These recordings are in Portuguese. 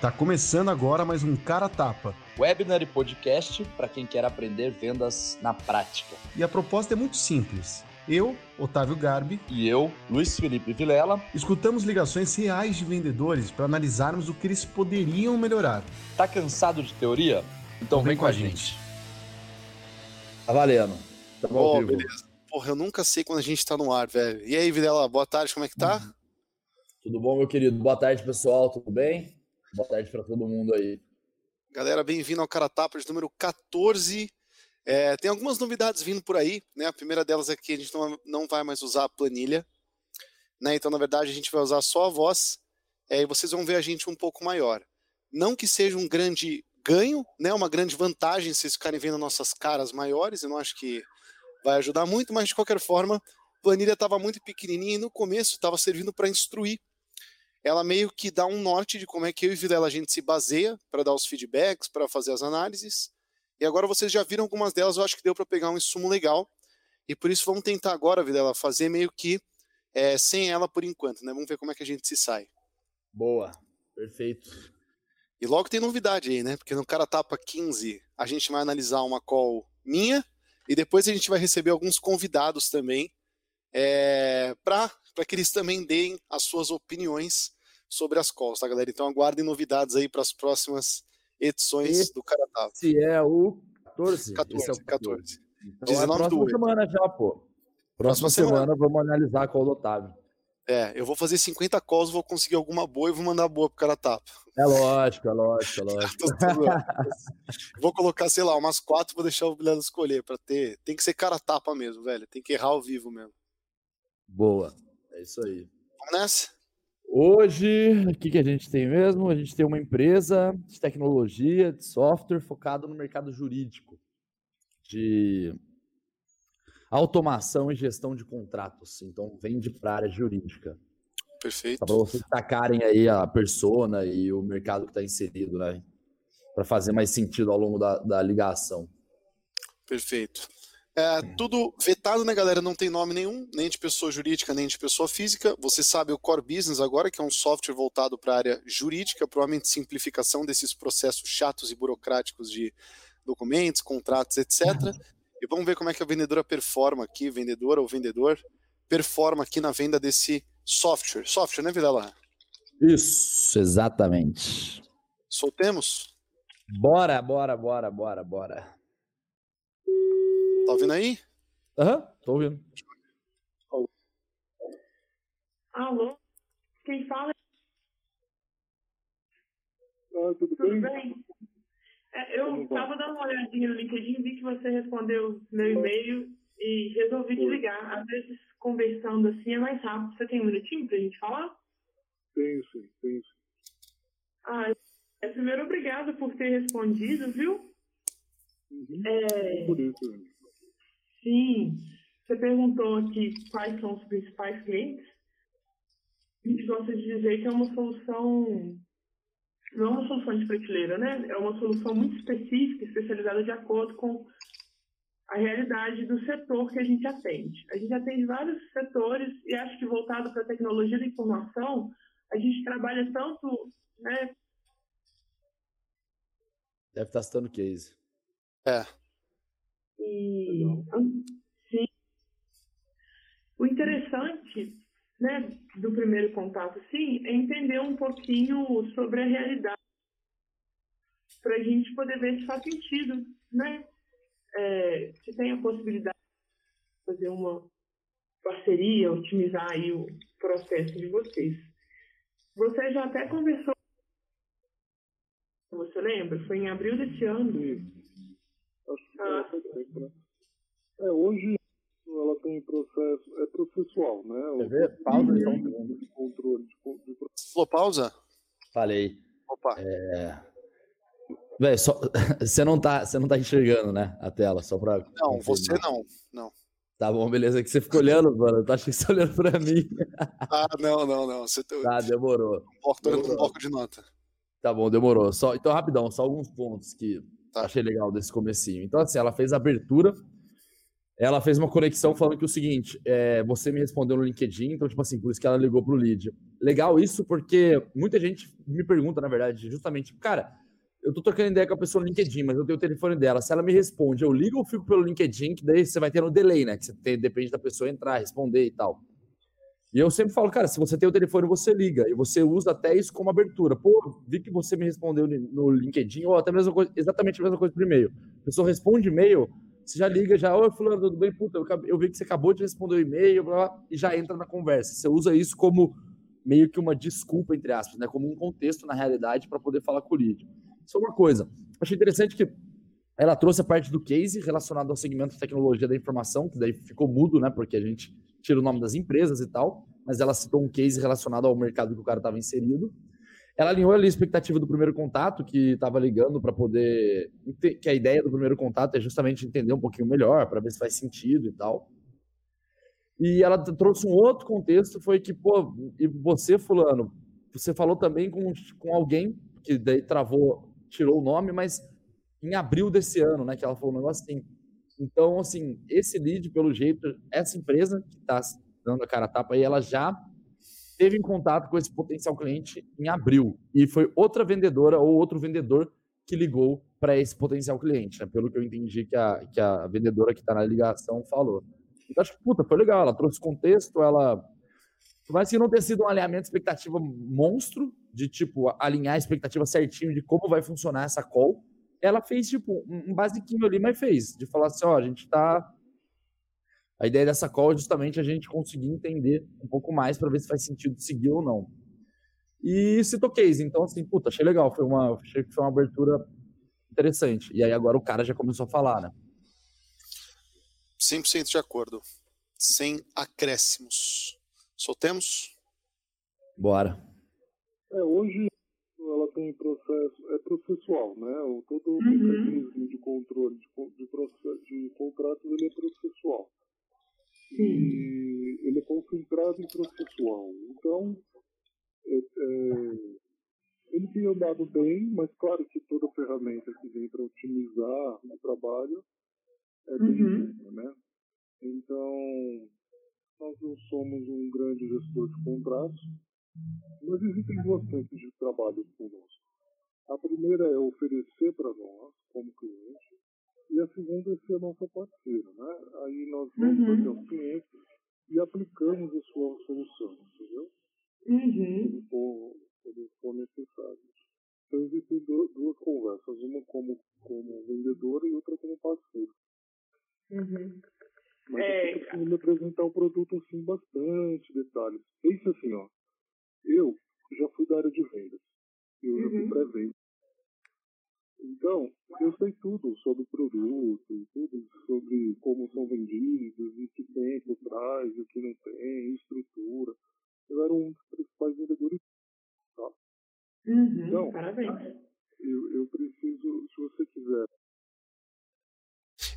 Tá começando agora mais um Cara Tapa. Webinar e podcast para quem quer aprender vendas na prática. E a proposta é muito simples. Eu, Otávio Garbi, e eu, Luiz Felipe Vilela, escutamos ligações reais de vendedores para analisarmos o que eles poderiam melhorar. Tá cansado de teoria? Então, então vem, vem, com a gente. gente. Tá valendo. Tá bom, oh, beleza. Porra, eu nunca sei quando a gente tá no ar, velho. E aí, Vilela, boa tarde, como é que tá? Tudo bom, meu querido? Boa tarde, pessoal, tudo bem? Boa tarde para todo mundo aí. Galera, bem-vindo ao Cara Tapa de número 14. É, tem algumas novidades vindo por aí, né? A primeira delas é que a gente não, não vai mais usar a planilha, né? Então, na verdade, a gente vai usar só a voz é, e vocês vão ver a gente um pouco maior. Não que seja um grande ganho, né? Uma grande vantagem vocês ficarem vendo nossas caras maiores, eu não acho que vai ajudar muito, mas de qualquer forma, a planilha estava muito pequenininha e no começo estava servindo para instruir ela meio que dá um norte de como é que eu e Videla a gente se baseia para dar os feedbacks, para fazer as análises. E agora vocês já viram algumas delas, eu acho que deu para pegar um insumo legal. E por isso vamos tentar agora, Videla, fazer meio que é, sem ela por enquanto, né? Vamos ver como é que a gente se sai. Boa, perfeito. E logo tem novidade aí, né? Porque no Cara Tapa 15 a gente vai analisar uma call minha e depois a gente vai receber alguns convidados também é, para que eles também deem as suas opiniões sobre as calls, tá, galera? Então aguardem novidades aí para as próximas edições Esse do Caratava. Se é o 14? 14, Esse é o 14. Então, 19 é próxima do semana já, pô. Próxima, próxima semana, semana, vamos analisar a call do Otávio. É, eu vou fazer 50 calls, vou conseguir alguma boa e vou mandar boa pro cara tapa. É lógico, é lógico, é lógico. vou colocar, sei lá, umas quatro, vou deixar o Bilhado escolher para ter. Tem que ser cara tapa mesmo, velho. Tem que errar ao vivo mesmo. Boa. É isso aí. Vamos nessa? Hoje, o que, que a gente tem mesmo? A gente tem uma empresa de tecnologia, de software focado no mercado jurídico, de automação e gestão de contratos. Então, vende para a área jurídica. Perfeito. Para vocês destacarem aí a persona e o mercado que está inserido, né? Para fazer mais sentido ao longo da, da ligação. Perfeito. É, tudo vetado, né, galera? Não tem nome nenhum, nem de pessoa jurídica, nem de pessoa física. Você sabe o Core Business agora, que é um software voltado para a área jurídica, provavelmente simplificação desses processos chatos e burocráticos de documentos, contratos, etc. E vamos ver como é que a vendedora performa aqui, vendedora ou vendedor, performa aqui na venda desse software. Software, né, Vidala? Isso, exatamente. Soltemos? Bora, bora, bora, bora, bora. Tá ouvindo aí? Aham, uhum, tô ouvindo. Alô? Quem fala? Ah, tudo, tudo, bem? bem? É, eu estava dando uma olhadinha no LinkedIn, vi que você respondeu meu e-mail e resolvi te ligar. Às vezes, conversando assim é mais rápido. Você tem um minutinho para a gente falar? Tenho sim, tenho sim. Ah, é, primeiro, obrigado por ter respondido, viu? Uhum. É... Por isso. Sim. Você perguntou aqui quais são os principais clientes. A gente gosta de dizer que é uma solução, não é uma solução de prateleira, né? É uma solução muito específica, especializada de acordo com a realidade do setor que a gente atende. A gente atende vários setores e acho que voltado para a tecnologia da informação, a gente trabalha tanto, né? Deve estar citando case. É. E sim. O interessante né, do primeiro contato, sim, é entender um pouquinho sobre a realidade para a gente poder ver se faz sentido, né? É, se tem a possibilidade de fazer uma parceria, otimizar aí o processo de vocês. Você já até conversou, você lembra? Foi em abril desse ano. Acho ah. É, hoje ela tem processo, é processual, né? Quer ver? Pausa segundo. De controle. De, de... Falou pausa? Falei. Opa. É... Véi, só... você, não tá, você não tá enxergando, né? A tela, só pra. Não, você não. Não. Tá bom, beleza. Que você ficou olhando, mano. Eu achei que você olhando pra mim. Ah, não, não, não. Você tá, demorou. Um demorou. um bloco de nota. Tá bom, demorou. Só, então, rapidão, só alguns pontos que Tá. Achei legal desse comecinho. Então, assim, ela fez a abertura, ela fez uma conexão falando que o seguinte, é, você me respondeu no LinkedIn, então, tipo assim, por isso que ela ligou pro lead. legal isso porque muita gente me pergunta, na verdade, justamente, cara, eu tô trocando ideia com a pessoa no LinkedIn, mas eu tenho o telefone dela. Se ela me responde, eu ligo ou fico pelo LinkedIn, que daí você vai ter no delay, né? Que você tem, depende da pessoa entrar, responder e tal. E eu sempre falo, cara, se você tem o telefone, você liga. E você usa até isso como abertura. Pô, vi que você me respondeu no LinkedIn, ou até coisa, exatamente a mesma coisa por e-mail. A pessoa responde e-mail, você já liga, já, oi, fulano, tudo bem? Puta, eu, vi que você acabou de responder o e-mail, e já entra na conversa. Você usa isso como meio que uma desculpa, entre aspas, né? Como um contexto na realidade para poder falar com o lead. Isso é uma coisa. Achei interessante que ela trouxe a parte do case relacionado ao segmento de tecnologia da informação, que daí ficou mudo, né? Porque a gente tira o nome das empresas e tal, mas ela citou um case relacionado ao mercado que o cara estava inserido. Ela alinhou ali a expectativa do primeiro contato, que estava ligando para poder. Que a ideia do primeiro contato é justamente entender um pouquinho melhor, para ver se faz sentido e tal. E ela trouxe um outro contexto, foi que, pô, e você, Fulano, você falou também com, com alguém que daí travou tirou o nome, mas em abril desse ano, né, que ela falou um negócio assim. Então, assim, esse lead, pelo jeito, essa empresa que está dando a cara a tapa aí, ela já teve em contato com esse potencial cliente em abril. E foi outra vendedora ou outro vendedor que ligou para esse potencial cliente, né? pelo que eu entendi que a, que a vendedora que está na ligação falou. Então, acho que, puta, foi legal. Ela trouxe contexto, ela. Mas que não ter sido um alinhamento de expectativa monstro, de tipo alinhar a expectativa certinho de como vai funcionar essa call. Ela fez tipo um basiquinho ali, mas fez de falar assim, ó, a gente tá a ideia dessa call é justamente a gente conseguir entender um pouco mais para ver se faz sentido seguir ou não. E citou case, então assim, puta, achei legal, foi uma, achei que foi uma abertura interessante. E aí agora o cara já começou a falar, né? 100% de acordo. Sem acréscimos. Soltemos? Bora. É, hoje tem processo, é processual, né? O, todo o uhum. mecanismo de controle de, de, de contratos ele é processual. Sim. E ele é concentrado em processual. Então, é, é, ele tem andado bem, mas claro que toda ferramenta que vem para otimizar o trabalho é bem uhum. né? Então, nós não somos um grande gestor de contratos, mas existem duas frentes de trabalho conosco. A primeira é oferecer para nós, como cliente, e a segunda é ser nosso parceiro. Né? Aí nós vamos uhum. até o cliente e aplicamos a sua solução, entendeu? Uhum. Quando, for, for necessário. Então existem duas conversas, uma como, como vendedor e outra como parceiro. Uhum. Mas é... eu me apresentar o produto assim, bastante detalhes. Pense assim, ó. Eu já fui da área de vendas. Eu uhum. já fui uhum. pré-venda. Então, eu sei tudo sobre o produto, tudo sobre como são vendidos, o que tem por trás, o que não tem, estrutura. Eu era um dos principais vendedores. Tá? Uhum, então, parabéns. Eu, eu preciso, se você quiser.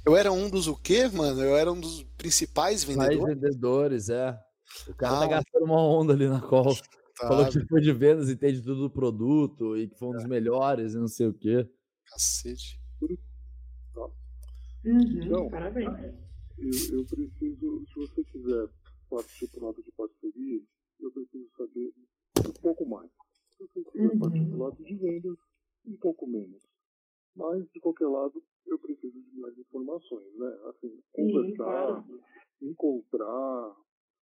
Eu era um dos o quê, mano? Eu era um dos principais vendedores? Mais vendedores, é. O cara tá ah, tá gastando uma onda ali na call. Falou que foi de vendas, entende tudo do produto e que foi um dos é. melhores e não sei o quê. Cacete. Tá. Uhum, então, parabéns. Eu, eu preciso, se você quiser lado de parceria, eu preciso saber um pouco mais. Se você quiser uhum. lado de vendas, um pouco menos. Mas, de qualquer lado, eu preciso de mais informações, né? Assim, conversar, Sim, claro. encontrar,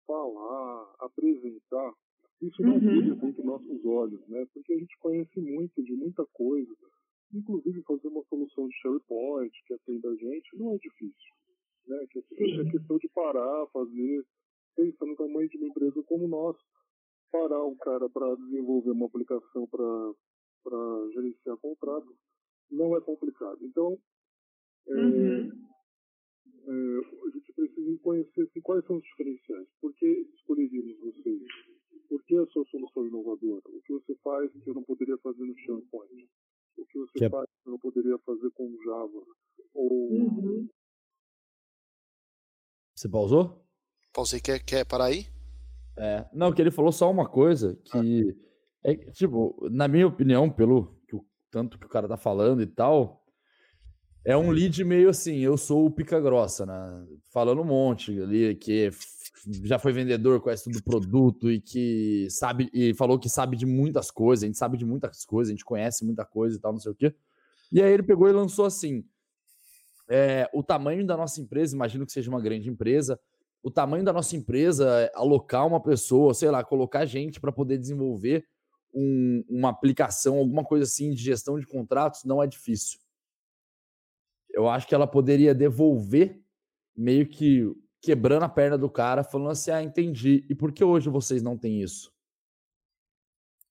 falar, apresentar isso não uhum. brilha entre nossos olhos, né? Porque a gente conhece muito de muita coisa. Inclusive fazer uma solução de SharePoint que atenda a gente não é difícil. Né? Que é, é questão de parar, fazer, pensa no tamanho de uma empresa como nós, parar um cara para desenvolver uma aplicação para gerenciar contratos não é complicado. Então, é, uhum. é, a gente precisa conhecer assim, quais são os diferenciais. Por que escolheríamos vocês? Por que a sua solução inovadora? O que você faz que eu não poderia fazer no SharePoint? O que você que é... faz que eu não poderia fazer com Java? Ou... Uhum. Você pausou? Pausei. Quer, quer parar aí? É, não, que ele falou só uma coisa que ah. é tipo, na minha opinião, pelo que o, tanto que o cara tá falando e tal, É um lead meio assim, eu sou o pica grossa, né? Falando um monte ali, que já foi vendedor, conhece tudo do produto e que sabe, e falou que sabe de muitas coisas, a gente sabe de muitas coisas, a gente conhece muita coisa e tal, não sei o quê. E aí ele pegou e lançou assim: é, o tamanho da nossa empresa, imagino que seja uma grande empresa, o tamanho da nossa empresa, alocar uma pessoa, sei lá, colocar gente para poder desenvolver um, uma aplicação, alguma coisa assim de gestão de contratos, não é difícil. Eu acho que ela poderia devolver meio que quebrando a perna do cara, falando assim: ah, entendi. E por que hoje vocês não têm isso?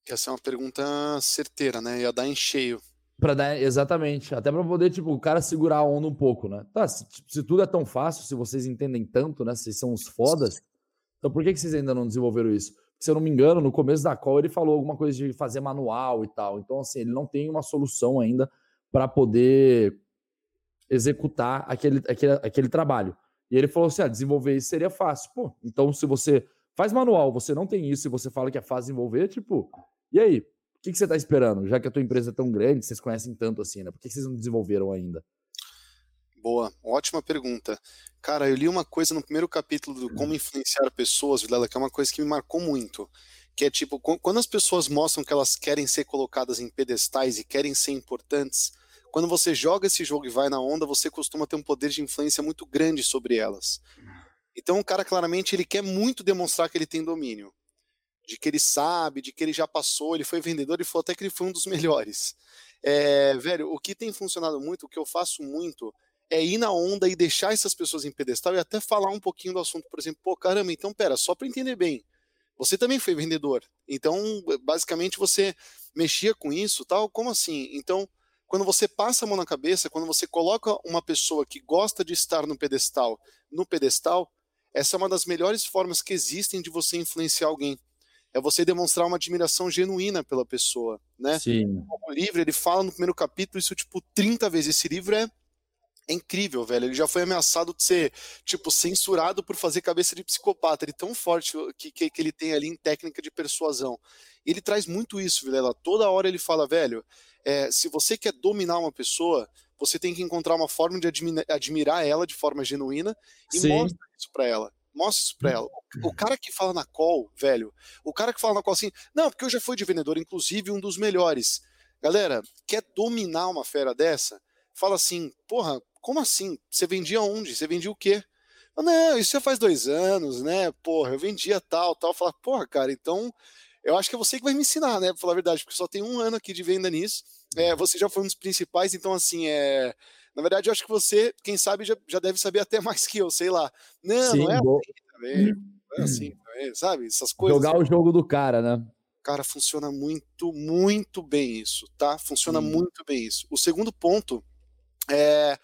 Essa é uma pergunta certeira, né? Ia dar em cheio. Pra dar, exatamente. Até para poder, tipo, o cara segurar a onda um pouco, né? Tá, se, se, tudo é tão fácil, se vocês entendem tanto, né? Vocês são os fodas, então por que, que vocês ainda não desenvolveram isso? se eu não me engano, no começo da call ele falou alguma coisa de fazer manual e tal. Então, assim, ele não tem uma solução ainda para poder executar aquele, aquele, aquele trabalho. E ele falou assim: ah, desenvolver isso seria fácil. Pô, então se você faz manual, você não tem isso e você fala que é fácil desenvolver, tipo, e aí? O que, que você está esperando? Já que a tua empresa é tão grande, vocês conhecem tanto assim, né? Por que, que vocês não desenvolveram ainda? Boa, ótima pergunta. Cara, eu li uma coisa no primeiro capítulo do Como Influenciar Pessoas, Vilela, que é uma coisa que me marcou muito. Que é tipo, quando as pessoas mostram que elas querem ser colocadas em pedestais e querem ser importantes, quando você joga esse jogo e vai na onda, você costuma ter um poder de influência muito grande sobre elas. Então o cara claramente ele quer muito demonstrar que ele tem domínio, de que ele sabe, de que ele já passou, ele foi vendedor e falou até que ele foi um dos melhores. É, velho, o que tem funcionado muito, o que eu faço muito, é ir na onda e deixar essas pessoas em pedestal e até falar um pouquinho do assunto, por exemplo, pô, caramba, então pera, só para entender bem, você também foi vendedor, então basicamente você mexia com isso, tal, como assim? Então, quando você passa a mão na cabeça, quando você coloca uma pessoa que gosta de estar no pedestal, no pedestal, essa é uma das melhores formas que existem de você influenciar alguém. É você demonstrar uma admiração genuína pela pessoa, né? Sim. O livro, ele fala no primeiro capítulo isso tipo 30 vezes. Esse livro é é incrível, velho. Ele já foi ameaçado de ser, tipo, censurado por fazer cabeça de psicopata. Ele é tão forte que, que, que ele tem ali em técnica de persuasão. E ele traz muito isso, Vilela. Toda hora ele fala, velho, é, se você quer dominar uma pessoa, você tem que encontrar uma forma de admira, admirar ela de forma genuína e Sim. mostra isso pra ela. Mostra isso pra ela. O cara que fala na call, velho, o cara que fala na call assim, não, porque eu já fui de vendedor, inclusive um dos melhores. Galera, quer dominar uma fera dessa? Fala assim, porra, como assim? Você vendia onde? Você vendia o quê? Eu, não, isso já faz dois anos, né? Porra, eu vendia tal, tal. Falar, porra, cara, então eu acho que é você que vai me ensinar, né? Pra falar a verdade, porque só tem um ano aqui de venda nisso. É, uhum. você já foi um dos principais, então assim, é. Na verdade, eu acho que você, quem sabe, já, já deve saber até mais que eu, sei lá. Não, Sim, não é assim também. Não é assim também, sabe? Essas coisas. Jogar o jogo do cara, né? Cara, funciona muito, muito bem isso, tá? Funciona hum. muito bem isso. O segundo ponto é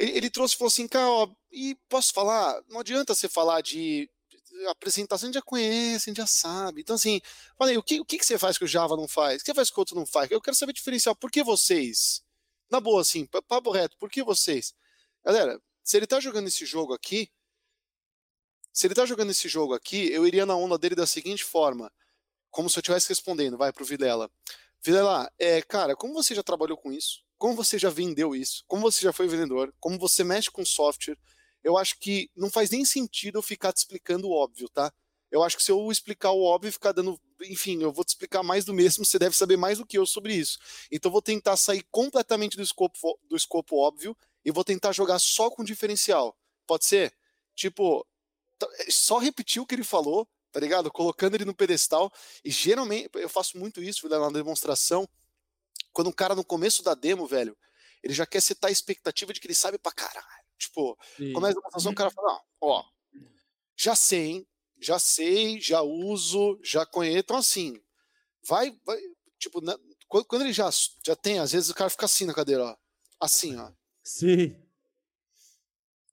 ele, ele trouxe e falou assim, cara, ó, e posso falar? Não adianta você falar de apresentação, a gente já conhece, a gente já sabe. Então, assim, falei, o que, o que você faz que o Java não faz? O que você faz que o outro não faz? Eu quero saber diferencial. Por que vocês? Na boa, assim, papo reto, por que vocês? Galera, se ele tá jogando esse jogo aqui, se ele tá jogando esse jogo aqui, eu iria na onda dele da seguinte forma, como se eu estivesse respondendo, vai pro Vilela. Vilela, é, cara, como você já trabalhou com isso? Como você já vendeu isso, como você já foi vendedor, como você mexe com software, eu acho que não faz nem sentido eu ficar te explicando o óbvio, tá? Eu acho que se eu explicar o óbvio e ficar dando. Enfim, eu vou te explicar mais do mesmo, você deve saber mais do que eu sobre isso. Então eu vou tentar sair completamente do escopo, do escopo óbvio e vou tentar jogar só com diferencial. Pode ser? Tipo, só repetir o que ele falou, tá ligado? Colocando ele no pedestal. E geralmente, eu faço muito isso, na demonstração quando um cara no começo da demo, velho, ele já quer setar a expectativa de que ele sabe pra caralho. Tipo, Sim. começa a demonstração, o cara fala, ó, já sei, hein? Já sei, já uso, já conheço. Então, assim, vai, vai tipo, né, quando ele já, já tem, às vezes o cara fica assim na cadeira, ó. Assim, ó. Sim.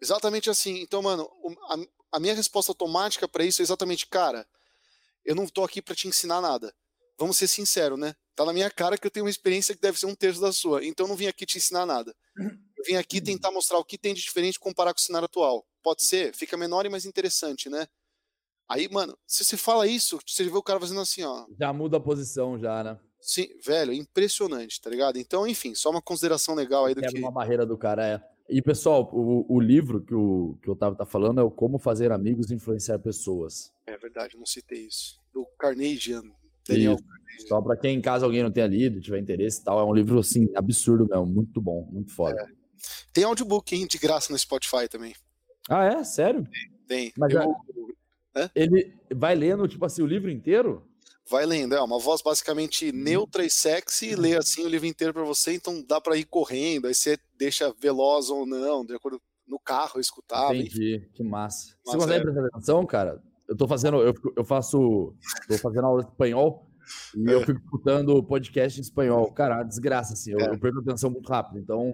Exatamente assim. Então, mano, a, a minha resposta automática para isso é exatamente, cara, eu não tô aqui para te ensinar nada. Vamos ser sinceros, né? Tá na minha cara que eu tenho uma experiência que deve ser um terço da sua. Então eu não vim aqui te ensinar nada. Eu vim aqui tentar mostrar o que tem de diferente comparar com o cenário atual. Pode ser, fica menor e mais interessante, né? Aí, mano, se você fala isso, você vê o cara fazendo assim, ó. Já muda a posição, já, né? Sim, velho, impressionante, tá ligado? Então, enfim, só uma consideração legal aí do Quebra que. uma barreira do cara, é. E, pessoal, o, o livro que o, que o Otávio tá falando é o Como Fazer Amigos e Influenciar Pessoas. É verdade, não citei isso. Do Carnegian, Só pra quem em casa alguém não tenha lido, tiver interesse e tal, é um livro, assim, absurdo mesmo, muito bom, muito foda. Tem audiobook, hein, de graça no Spotify também. Ah, é? Sério? Tem. Mas Eu- já- Ele vai lendo, tipo assim, o livro inteiro? Vai lendo, é uma voz basicamente Uhum. neutra e sexy, e lê assim o livro inteiro pra você, então dá pra ir correndo, aí você deixa veloz ou não, de acordo no carro, escutar. Entendi, que massa. Você Massa, consegue é. prestar atenção, cara? Eu tô fazendo, eu, eu faço, tô fazendo aula de espanhol e eu É. fico escutando podcast em espanhol. Cara, é desgraça, assim, eu, É. eu perco atenção muito rápido. Então,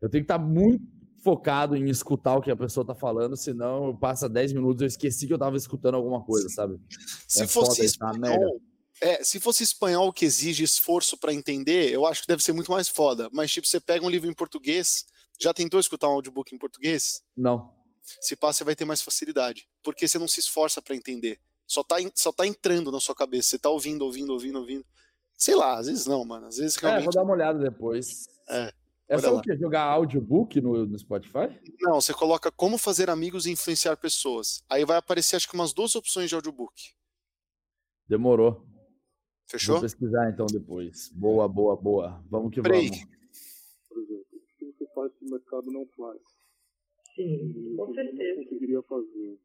eu tenho que estar muito focado em escutar o que a pessoa tá falando, senão passa 10 minutos eu esqueci que eu tava escutando alguma coisa, sabe? Se É fosse tá espanhol, é, se fosse espanhol que exige esforço pra entender, eu acho que deve ser muito mais foda. Mas tipo, você pega um livro em português, já tentou escutar um audiobook em português? Não. Se passa, você vai ter mais facilidade, porque você não se esforça pra entender. Só tá, só tá entrando na sua cabeça, você tá ouvindo, ouvindo, ouvindo, ouvindo. Sei lá, às vezes não, mano. Às vezes É, vou realmente dar uma olhada depois. É, É só o quê? Jogar audiobook no, no Spotify? Não, você coloca como fazer amigos e influenciar pessoas. Aí vai aparecer acho que umas duas opções de audiobook. Demorou. Fechou? Vou pesquisar então depois. Boa, boa, boa. Vamos que Peraí. vamos. Por exemplo, o que você faz que o mercado não faz. Sim, com não certeza. conseguiria fazer.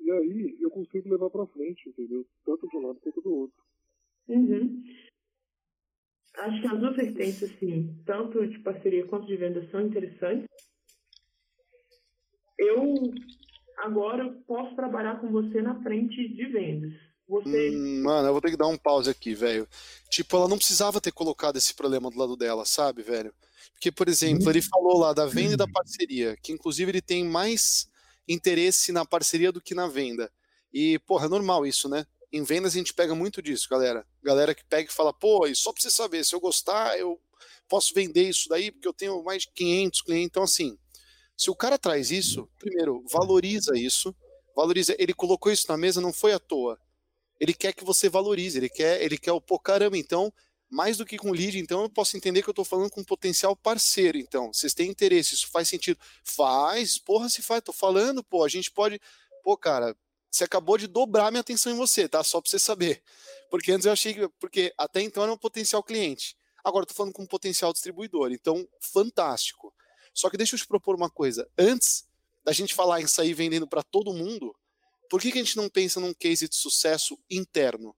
E aí eu consigo levar pra frente, entendeu? Tanto de um lado quanto do outro. Uhum. Acho que as duas vertentes, assim, tanto de parceria quanto de venda, são interessantes. Eu agora posso trabalhar com você na frente de vendas. Você. Hum, mano, eu vou ter que dar um pause aqui, velho. Tipo, ela não precisava ter colocado esse problema do lado dela, sabe, velho? Porque, por exemplo, ele falou lá da venda e da parceria, que inclusive ele tem mais interesse na parceria do que na venda. E, porra, é normal isso, né? Em vendas a gente pega muito disso, galera. Galera que pega e fala, pô, e só pra você saber, se eu gostar, eu posso vender isso daí, porque eu tenho mais de 500 clientes. Então, assim, se o cara traz isso, primeiro, valoriza isso, valoriza. Ele colocou isso na mesa, não foi à toa ele quer que você valorize, ele quer, ele quer o pô, caramba, então, mais do que com lead, então eu posso entender que eu tô falando com um potencial parceiro, então, vocês têm interesse, isso faz sentido? Faz, porra, se faz, tô falando, pô, a gente pode, pô, cara, você acabou de dobrar minha atenção em você, tá? Só pra você saber. Porque antes eu achei que, porque até então era um potencial cliente, agora tô falando com um potencial distribuidor, então, fantástico. Só que deixa eu te propor uma coisa, antes da gente falar em sair vendendo para todo mundo, por que, que a gente não pensa num case de sucesso interno?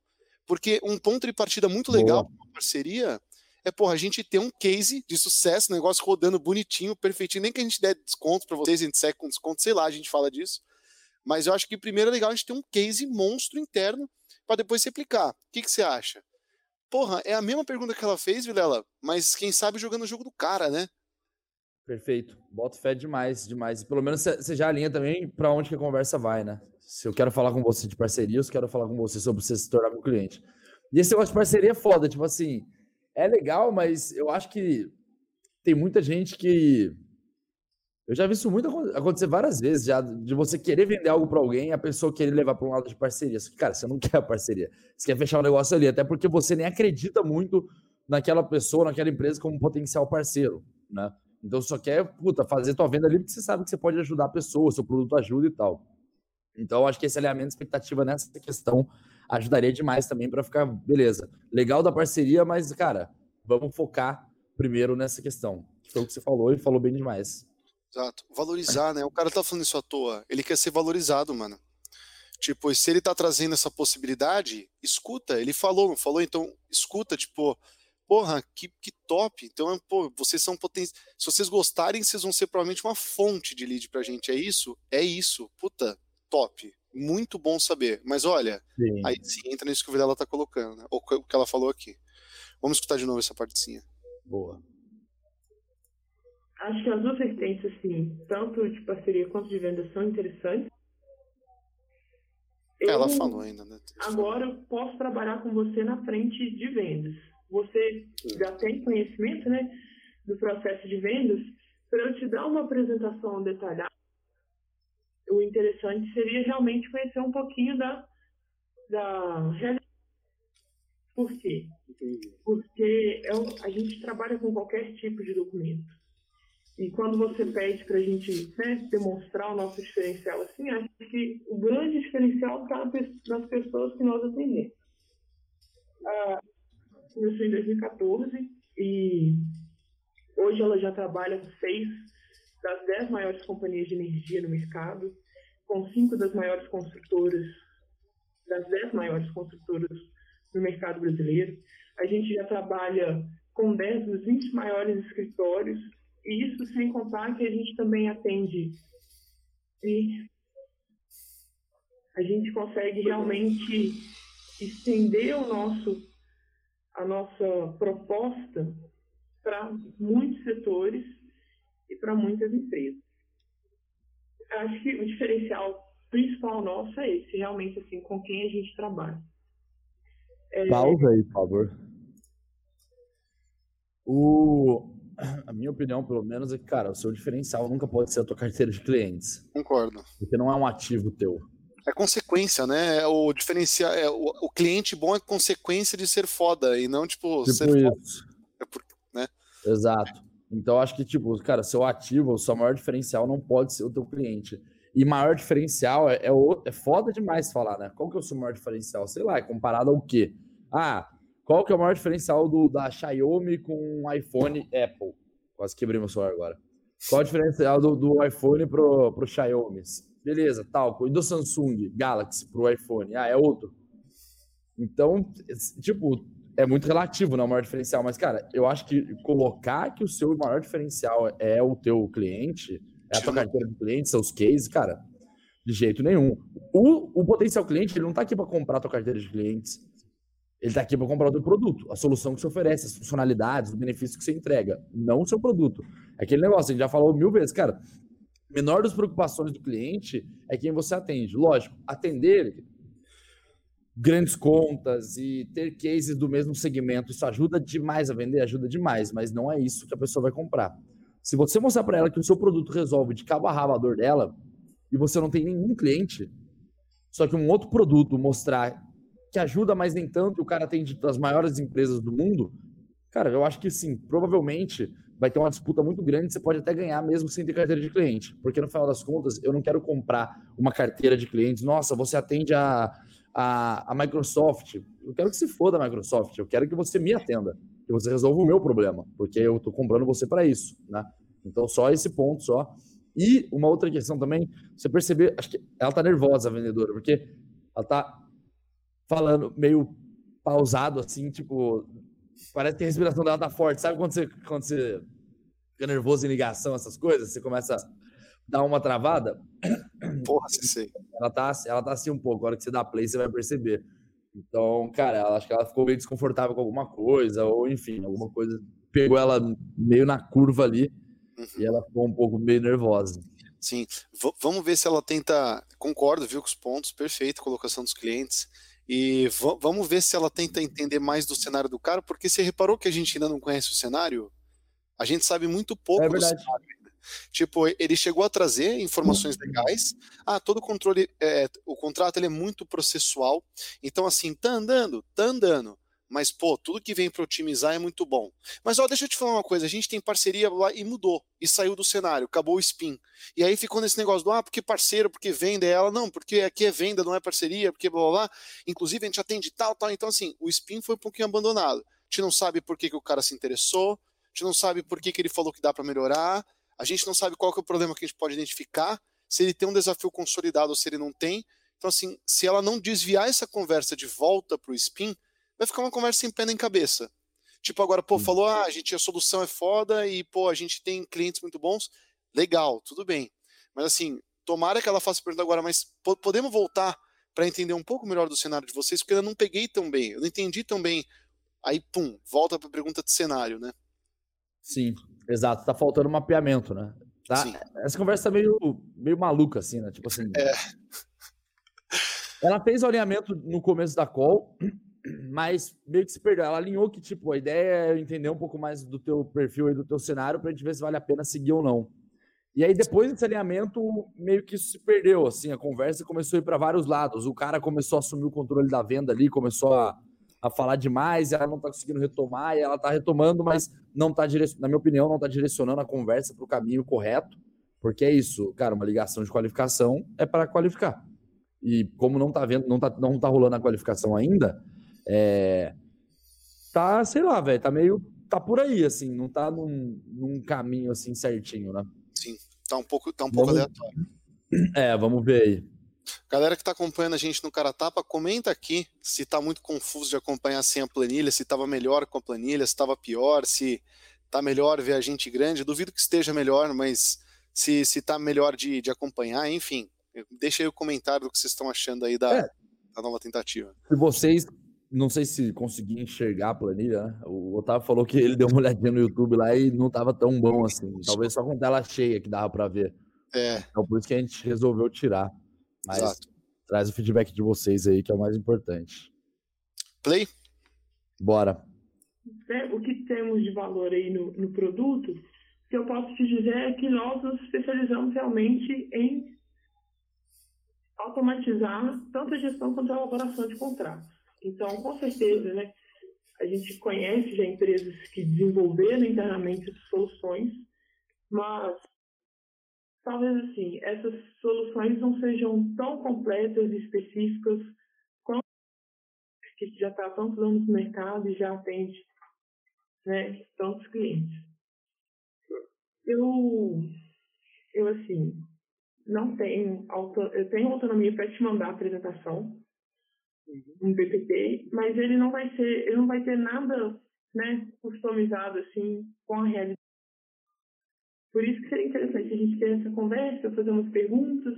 Porque um ponto de partida muito legal para uma parceria é, porra, a gente ter um case de sucesso, negócio rodando bonitinho, perfeitinho, nem que a gente der desconto para vocês, a gente segue com desconto, sei lá, a gente fala disso. Mas eu acho que primeiro é legal a gente ter um case monstro interno para depois se aplicar. O que, que você acha? Porra, é a mesma pergunta que ela fez, Vilela, mas quem sabe jogando o jogo do cara, né? Perfeito. Boto fé demais, demais. E pelo menos você já alinha também para onde que a conversa vai, né? Se eu quero falar com você de parceria, eu quero falar com você sobre você se tornar meu cliente. E esse negócio de parceria é foda, tipo assim, é legal, mas eu acho que tem muita gente que. Eu já vi isso muito acon- acontecer várias vezes, já, de você querer vender algo para alguém e a pessoa querer levar para um lado de parceria. Cara, você não quer a parceria. Você quer fechar o negócio ali, até porque você nem acredita muito naquela pessoa, naquela empresa como um potencial parceiro, né? Então só quer, puta, fazer tua venda ali porque você sabe que você pode ajudar a pessoa, seu produto ajuda e tal. Então acho que esse alinhamento de expectativa nessa questão ajudaria demais também para ficar, beleza, legal da parceria, mas, cara, vamos focar primeiro nessa questão. Que foi o que você falou e falou bem demais. Exato. Valorizar, né? O cara tá falando isso à toa. Ele quer ser valorizado, mano. Tipo, se ele tá trazendo essa possibilidade, escuta. Ele falou, não falou? Então, escuta, tipo, porra, que, que top. Então, pô, vocês são poten... Se vocês gostarem, vocês vão ser provavelmente uma fonte de lead pra gente. É isso? É isso. Puta, top. Muito bom saber. Mas olha, Sim. aí sim entra nisso que o Videla tá colocando, né? Ou o que ela falou aqui. Vamos escutar de novo essa partezinha. Boa. Acho que as duas vertentes, assim, tanto de parceria quanto de venda, são interessantes. Eu, Ela falou ainda, né? Agora eu posso trabalhar com você na frente de vendas. Você já tem conhecimento, né, do processo de vendas. Para eu te dar uma apresentação detalhada, o interessante seria realmente conhecer um pouquinho da, da realidade. Por quê? Entendi. porque é a gente trabalha com qualquer tipo de documento. E quando você pede para a gente né, demonstrar o nosso diferencial assim, acho que o grande diferencial está nas pessoas que nós atendemos. Ah, começou em 2014 e hoje ela já trabalha com seis das dez maiores companhias de energia no mercado, com cinco das maiores construtoras, das dez maiores construtoras no mercado brasileiro. A gente já trabalha com 10 dos 20 maiores escritórios, e isso sem contar que a gente também atende e a gente consegue realmente estender o nosso, a nossa proposta para muitos setores e para muitas empresas. Acho que o diferencial principal nosso é esse, realmente assim, com quem a gente trabalha. É, Pausa aí, por favor. O... A minha opinião, pelo menos, é que, cara, o seu diferencial nunca pode ser a tua carteira de clientes. Concordo. Porque não é um ativo teu. É consequência, né? É O diferencial, é, o, o cliente bom é consequência de ser foda e não tipo, ser Tipo foda. isso. É por- né? Exato. Então, acho que, tipo, cara, seu ativo, seu maior diferencial não pode ser o teu cliente. E maior diferencial é, é, é foda demais falar, né? Qual que é o seu maior diferencial? Sei lá, é comparado ao quê? Ah, qual que é o maior diferencial do, da Xiaomi com o iPhone Apple? Quase quebrei meu celular agora. Qual é o diferencial do, do iPhone pro, pro Xiaomi? Beleza, tal. E do Samsung Galaxy pro iPhone? Ah, é outro. Então, tipo, é muito relativo, não é o maior diferencial. Mas, cara, eu acho que colocar que o seu maior diferencial é o teu cliente, é a tua carteira de clientes, seus cases, cara, de jeito nenhum. O, o potencial cliente, ele não tá aqui para comprar a tua carteira de clientes. Ele tá aqui para comprar o teu produto, a solução que você oferece, as funcionalidades, os benefícios que você entrega, não o seu produto. É aquele negócio, a gente já falou mil vezes, cara. Menor das preocupações do cliente é quem você atende. Lógico, atender grandes contas e ter cases do mesmo segmento, isso ajuda demais a vender, ajuda demais, mas não é isso que a pessoa vai comprar. Se você mostrar para ela que o seu produto resolve de cabo a rabo a dor dela e você não tem nenhum cliente, só que um outro produto mostrar que ajuda, mas nem tanto, o cara atende das maiores empresas do mundo, cara, eu acho que sim, provavelmente vai ter uma disputa muito grande, você pode até ganhar mesmo sem ter carteira de cliente, porque no final das contas, eu não quero comprar uma carteira de clientes, nossa, você atende a, a, a Microsoft, eu quero que se foda a Microsoft, eu quero que você me atenda, que você resolva o meu problema, porque eu estou comprando você para isso, né? Então, só esse ponto só. E uma outra questão também, você perceber, acho que ela tá nervosa, a vendedora, porque ela tá falando meio pausado, assim, tipo, parece que a respiração dela tá forte. Sabe quando você, quando você fica nervoso em ligação, essas coisas? Você começa a dar uma travada? Porra. Ela tá, ela tá assim um pouco. A hora que você dá play, você vai perceber. Então, cara, acho que ela ficou meio desconfortável com alguma coisa, ou enfim, alguma coisa pegou ela meio na curva ali e ela ficou um pouco meio nervosa. Sim. V- vamos ver se ela tenta. Concordo, viu, com os pontos, perfeito, colocação dos clientes. E va- vamos ver se ela tenta entender mais do cenário do cara, porque você reparou que a gente ainda não conhece o cenário? A gente sabe muito pouco É do cenário. Tipo, ele chegou a trazer informações legais. Ah, todo controle, é, o contrato ele é muito processual. Então, assim, tá andando, tá andando. Mas, pô, tudo que vem para otimizar é muito bom. Mas, ó, deixa eu te falar uma coisa: a gente tem parceria lá e mudou, e saiu do cenário, acabou o spin. E aí ficou nesse negócio do, ah, porque parceiro, porque venda, e ela, não, porque aqui é venda, não é parceria, porque blá blá blá. Inclusive, a gente atende tal, tal. Então, assim, o spin foi um pouquinho abandonado. A gente não sabe por que, que o cara se interessou, a gente não sabe por que, que ele falou que dá para melhorar, a gente não sabe qual é o problema que a gente pode identificar, se ele tem um desafio consolidado ou se ele não tem. Então, assim, se ela não desviar essa conversa de volta pro spin, vai ficar uma conversa sem pé nem cabeça. Tipo, agora, pô, falou, ah, a gente, a solução é foda e, pô, a gente tem clientes muito bons. Legal, tudo bem. Mas, assim, tomara que ela faça a pergunta agora, mas po- podemos voltar para entender um pouco melhor do cenário de vocês, porque eu não peguei tão bem, eu não entendi tão bem. Aí, pum, volta para a pergunta de cenário, né? Sim, exato. Tá faltando mapeamento, né? Tá? Sim. Essa conversa tá meio, meio maluca, assim, né? Tipo assim. É. Ela fez o alinhamento no começo da call, mas meio que se perdeu. Ela alinhou que, tipo, a ideia é entender um pouco mais do teu perfil e do teu cenário pra gente ver se vale a pena seguir ou não. E aí, depois desse alinhamento, meio que isso se perdeu, assim, a conversa começou a ir para vários lados. O cara começou a assumir o controle da venda ali, começou a, a falar demais, ela não tá conseguindo retomar, e ela tá retomando, mas não tá direcionando, na minha opinião, não tá direcionando a conversa para o caminho correto, porque é isso, cara, uma ligação de qualificação é para qualificar. E como não tá vendo, não tá, não tá rolando a qualificação ainda, é, tá, sei lá, velho, tá meio, tá por aí, assim, não tá num, num caminho, assim, certinho, né? Sim, tá um pouco, tá um pouco Vamos- aleatório. É, vamos ver aí. Galera que está acompanhando a gente no Cara Tapa, comenta aqui se está muito confuso de acompanhar sem a planilha, se estava melhor com a planilha, se estava pior, se está melhor ver a gente grande. Duvido que esteja melhor, mas se está melhor de, de acompanhar, enfim. Deixa aí o comentário do que vocês estão achando aí da, É. da nova tentativa. Se vocês, não sei se consegui enxergar a planilha, né? O Otávio falou que ele deu uma olhadinha no YouTube lá e não tava tão bom assim. Talvez só com tela cheia que dava para ver. É, Então por isso que a gente resolveu tirar. Mas exato. traz o feedback de vocês aí, que é o mais importante. Play? Bora. o que temos de valor aí no, no produto, o que eu posso te dizer é que nós nos especializamos realmente em automatizar tanto a gestão quanto a elaboração de contratos. Então, com certeza, né, a gente conhece já empresas que desenvolveram internamente soluções, mas talvez assim, essas soluções não sejam tão completas e específicas quanto que já está há tantos anos no mercado e já atende né, tantos clientes. Eu, eu assim, não tenho, auto, eu tenho autonomia para te mandar a apresentação, um PPT, mas ele não vai ser, ele não vai ter nada, né, customizado assim com a realidade. Por isso que seria interessante a gente ter essa conversa, fazer umas perguntas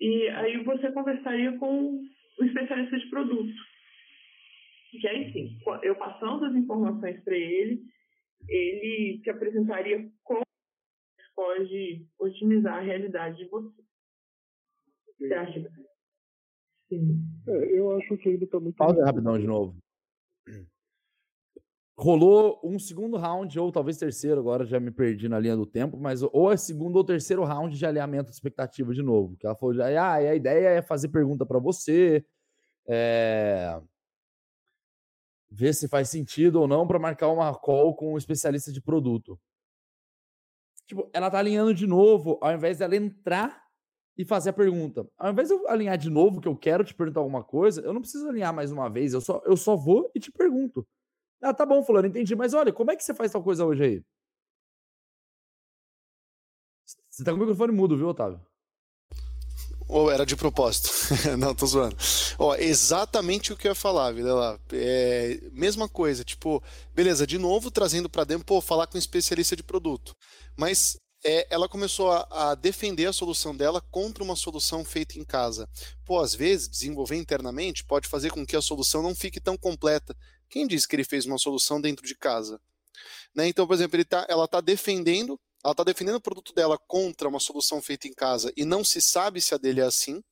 e aí você conversaria com o especialista de produto. Que aí sim, eu passando as informações para ele, ele te apresentaria como pode otimizar a realidade de você. Você acha? Sim. É, eu acho que ainda está muito. Pausa rapidão de novo. Rolou um segundo round, ou talvez terceiro, agora já me perdi na linha do tempo, mas ou é segundo ou terceiro round de alinhamento de expectativa de novo. Que ela falou, ah, a ideia é fazer pergunta para você, é... ver se faz sentido ou não para marcar uma call com um especialista de produto. Tipo, ela tá alinhando de novo, ao invés dela entrar e fazer a pergunta. Ao invés de eu alinhar de novo, que eu quero te perguntar alguma coisa, eu não preciso alinhar mais uma vez, eu só, eu só vou e te pergunto. Ah, tá bom, fulano, entendi, mas olha, como é que você faz tal coisa hoje aí? Você tá com o microfone mudo, viu, Otávio? Ou era de propósito? não, tô zoando. Ó, exatamente o que eu ia falar, vida lá. É, mesma coisa, tipo, beleza, de novo trazendo para dentro, pô, falar com um especialista de produto. Mas é, ela começou a, a, defender a solução dela contra uma solução feita em casa. Pô, às vezes, desenvolver internamente pode fazer com que a solução não fique tão completa. Quem disse que ele fez uma solução dentro de casa? Né? Então, por exemplo, tá, ela está defendendo ela está defendendo o produto dela contra uma solução feita em casa e não se sabe se a dele é assim.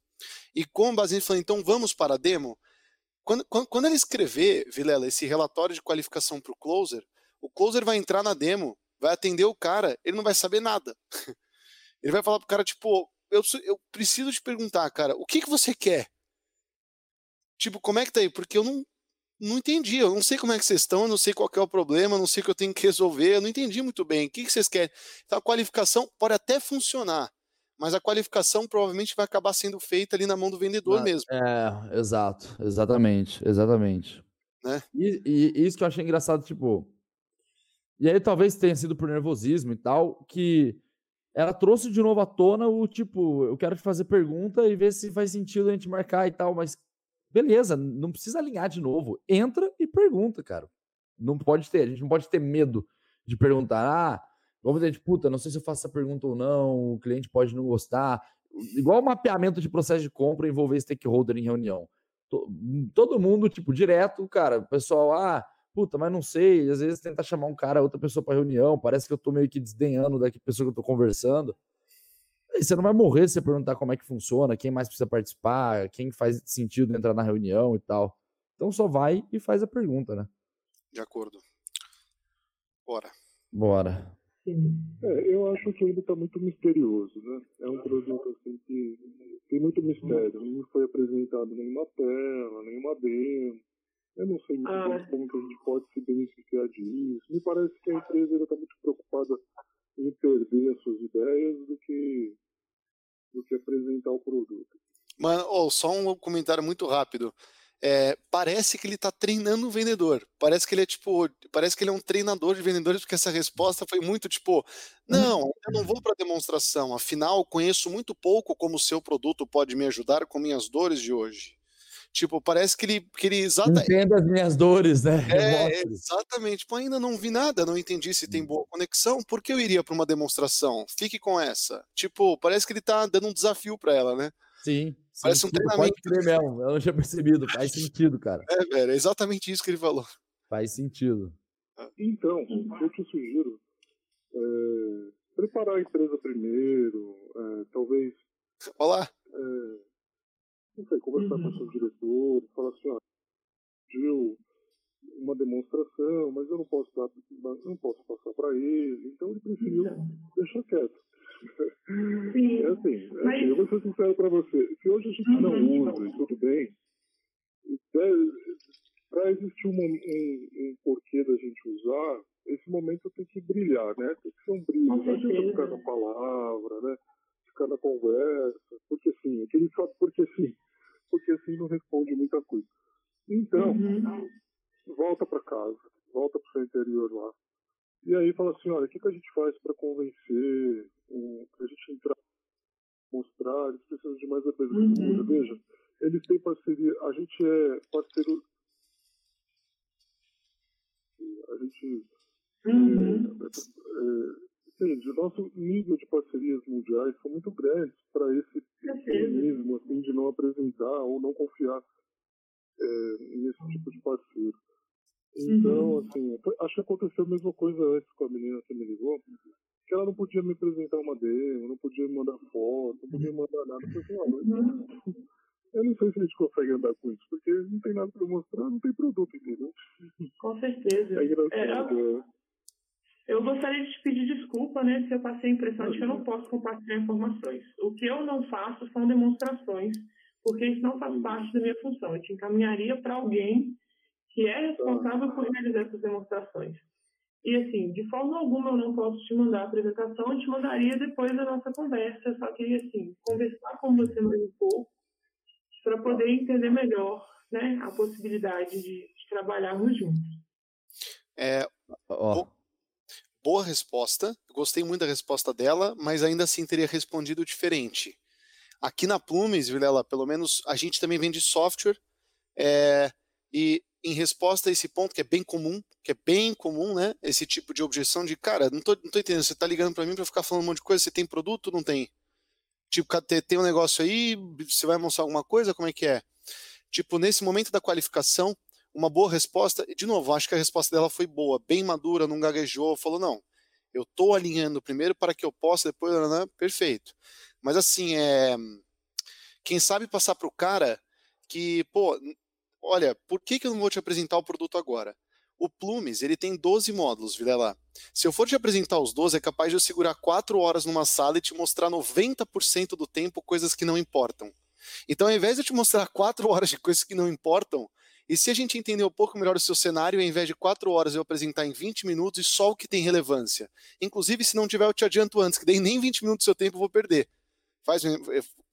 E com base nisso, falando, então vamos para a demo. Quando, quando, quando ele escrever, Vilela, esse relatório de qualificação para o closer, o closer vai entrar na demo, vai atender o cara, ele não vai saber nada. ele vai falar para o cara, tipo, eu, eu preciso te perguntar, cara, o que, que você quer? Tipo, como é que tá aí? Porque eu não, não entendi, eu não sei como é que vocês estão, eu não sei qual é o problema, eu não sei o que eu tenho que resolver, eu não entendi muito bem. O que, que vocês querem? Então a qualificação pode até funcionar, mas a qualificação provavelmente vai acabar sendo feita ali na mão do vendedor Ah, mesmo. É, exato, exatamente, exatamente. Né? E, e isso que eu achei engraçado, tipo. E aí talvez tenha sido por nervosismo e tal, que ela trouxe de novo à tona o tipo, eu quero te fazer pergunta e ver se faz sentido a gente marcar e tal, mas beleza, não precisa alinhar de novo. Entra e pergunta, cara. Não pode ter, a gente não pode ter medo de perguntar. Ah, vamos dizer, puta, não sei se eu faço essa pergunta ou não, o cliente pode não gostar. Igual mapeamento de processo de compra envolver stakeholder em reunião. Todo mundo, tipo, direto, cara, o pessoal, ah, puta, mas não sei, às vezes tenta chamar um cara, outra pessoa para reunião, parece que eu tô meio que desdenhando da pessoa que eu tô conversando. Você não vai morrer se você perguntar como é que funciona, quem mais precisa participar, quem faz sentido entrar na reunião e tal. Então só vai e faz a pergunta, né? De acordo. Bora. Bora. É, eu acho que ainda está muito misterioso, né? É um produto assim que tem muito mistério. Não foi apresentado nenhuma tela, nenhuma demo. Eu não sei muito ah. bem como que a gente pode se beneficiar disso. Me parece que a empresa ainda está muito preocupada em perder as suas ideias do que, do que apresentar o produto. Mano, oh, só um comentário muito rápido. É, parece que ele está treinando um vendedor. Parece que ele é tipo, parece que ele é um treinador de vendedores, porque essa resposta foi muito tipo, não, eu não vou para demonstração. Afinal, conheço muito pouco como o seu produto pode me ajudar com minhas dores de hoje. Tipo, parece que ele, que ele exata... entenda as minhas dores, né? É, exatamente. Tipo, ainda não vi nada, não entendi se tem hum. boa conexão. Por que eu iria para uma demonstração? Fique com essa. Tipo, parece que ele tá dando um desafio para ela, né? Sim. Parece sim, um treinamento. Pode crer mesmo. Eu não tinha percebido. Faz sentido, cara. É, velho, é exatamente isso que ele falou. Faz sentido. Então, eu te sugiro é, preparar a empresa primeiro, é, talvez. Olá. É, não sei, conversar uhum. com seus diretores, falar assim, ó, Gil, uma demonstração, mas eu não posso dar, não posso passar para ele, então ele preferiu não. deixar quieto. Sim. É assim, é mas... assim, eu vou ser sincero para você, se hoje a gente uhum. não usa e tudo bem, para existir um, um, um, porquê da gente usar, esse momento tem que brilhar, né? Tem que ser um brilho, não adianta ficar na palavra, né? Ficar na conversa, porque sim, aquele só porque sim porque assim não responde muita coisa. Então, uhum. volta para casa, volta para o seu interior lá. E aí fala assim, olha, o que, que a gente faz para convencer, um, a gente entrar, mostrar, eles precisam de mais abertura. Uhum. Veja, eles têm parceria, a gente é parceiro, a gente uhum. é, é, entende, o nosso nível de parcerias mundiais são muito grandes para esse mesmo assim, de não apresentar ou não confiar é, nesse tipo de parceiro. Então, uhum. assim, acho que aconteceu a mesma coisa antes com a menina que me ligou, que ela não podia me apresentar uma demo, não podia me mandar foto, não podia me mandar nada. Eu falei, uhum. eu não sei se a gente consegue andar com isso, porque não tem nada para mostrar, não tem produto, entendeu? Com certeza. É engraçado. É, eu gostaria de te pedir desculpa, né, se eu passei a impressão de que eu não posso compartilhar informações. O que eu não faço são demonstrações, porque isso não faz parte da minha função. Eu te encaminharia para alguém que é responsável por realizar essas demonstrações. E assim, de forma alguma eu não posso te mandar a apresentação, eu te mandaria depois da nossa conversa. Eu só queria assim conversar com você mais um pouco para poder entender melhor, né, a possibilidade de, de trabalharmos juntos. É, ó, boa resposta, gostei muito da resposta dela, mas ainda assim teria respondido diferente. Aqui na Plumes, Vilela, pelo menos a gente também vende software, é, e em resposta a esse ponto, que é bem comum, que é bem comum, né? Esse tipo de objeção de, cara, não tô, não tô entendendo, você tá ligando para mim para ficar falando um monte de coisa, você tem produto não tem? Tipo, tem um negócio aí, você vai mostrar alguma coisa, como é que é? Tipo, nesse momento da qualificação, uma boa resposta. E, de novo, acho que a resposta dela foi boa, bem madura, não gaguejou, falou: não, eu estou alinhando primeiro para que eu possa, depois, né, perfeito. Mas assim, é, quem sabe passar para o cara que, pô, olha, por que, que eu não vou te apresentar o produto agora? O Plumes, ele tem 12 módulos, Vilela. Se eu for te apresentar os 12, é capaz de eu segurar 4 horas numa sala e te mostrar 90% do tempo coisas que não importam. Então, ao invés de eu te mostrar 4 horas de coisas que não importam, e se a gente entender um pouco melhor o seu cenário, ao invés de quatro horas eu apresentar em 20 minutos e só o que tem relevância. Inclusive, se não tiver, eu te adianto antes, que daí nem 20 minutos do seu tempo eu vou perder. Faz, eh,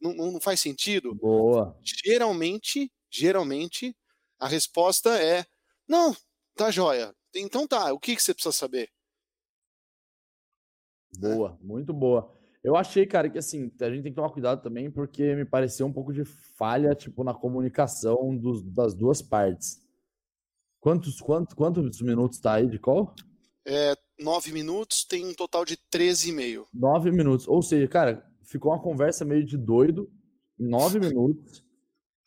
não, não faz sentido? Boa. Geralmente, geralmente, a resposta é: não, tá joia. Então tá, o que, que você precisa saber? Boa, muito boa. Eu achei, cara, que assim, a gente tem que tomar cuidado também, porque me pareceu um pouco de falha, tipo, na comunicação dos, das duas partes. Quantos, quantos, quantos minutos tá aí de call? É, nove minutos, tem um total de 13,5. Nove minutos. Ou seja, cara, ficou uma conversa meio de doido, nove minutos.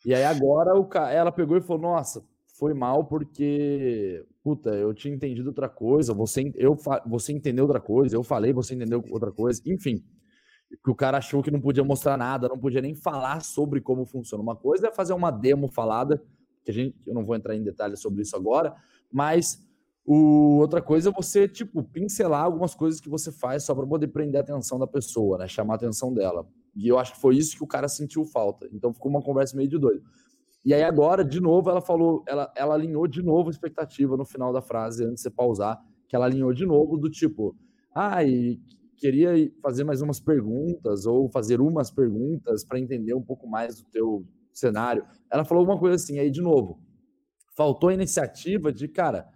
E aí agora o, ela pegou e falou, nossa, foi mal porque, puta, eu tinha entendido outra coisa, você, eu, você entendeu outra coisa, eu falei, você entendeu outra coisa, enfim que o cara achou que não podia mostrar nada, não podia nem falar sobre como funciona. Uma coisa é fazer uma demo falada, que a gente, eu não vou entrar em detalhes sobre isso agora, mas o, outra coisa é você, tipo, pincelar algumas coisas que você faz só para poder prender a atenção da pessoa, né? Chamar a atenção dela. E eu acho que foi isso que o cara sentiu falta. Então ficou uma conversa meio de doido. E aí agora, de novo, ela falou, ela, ela alinhou de novo a expectativa no final da frase, antes de você pausar, que ela alinhou de novo do tipo, ah, e queria fazer mais umas perguntas ou fazer umas perguntas para entender um pouco mais do teu cenário. Ela falou uma coisa assim, aí de novo, faltou a iniciativa de, cara,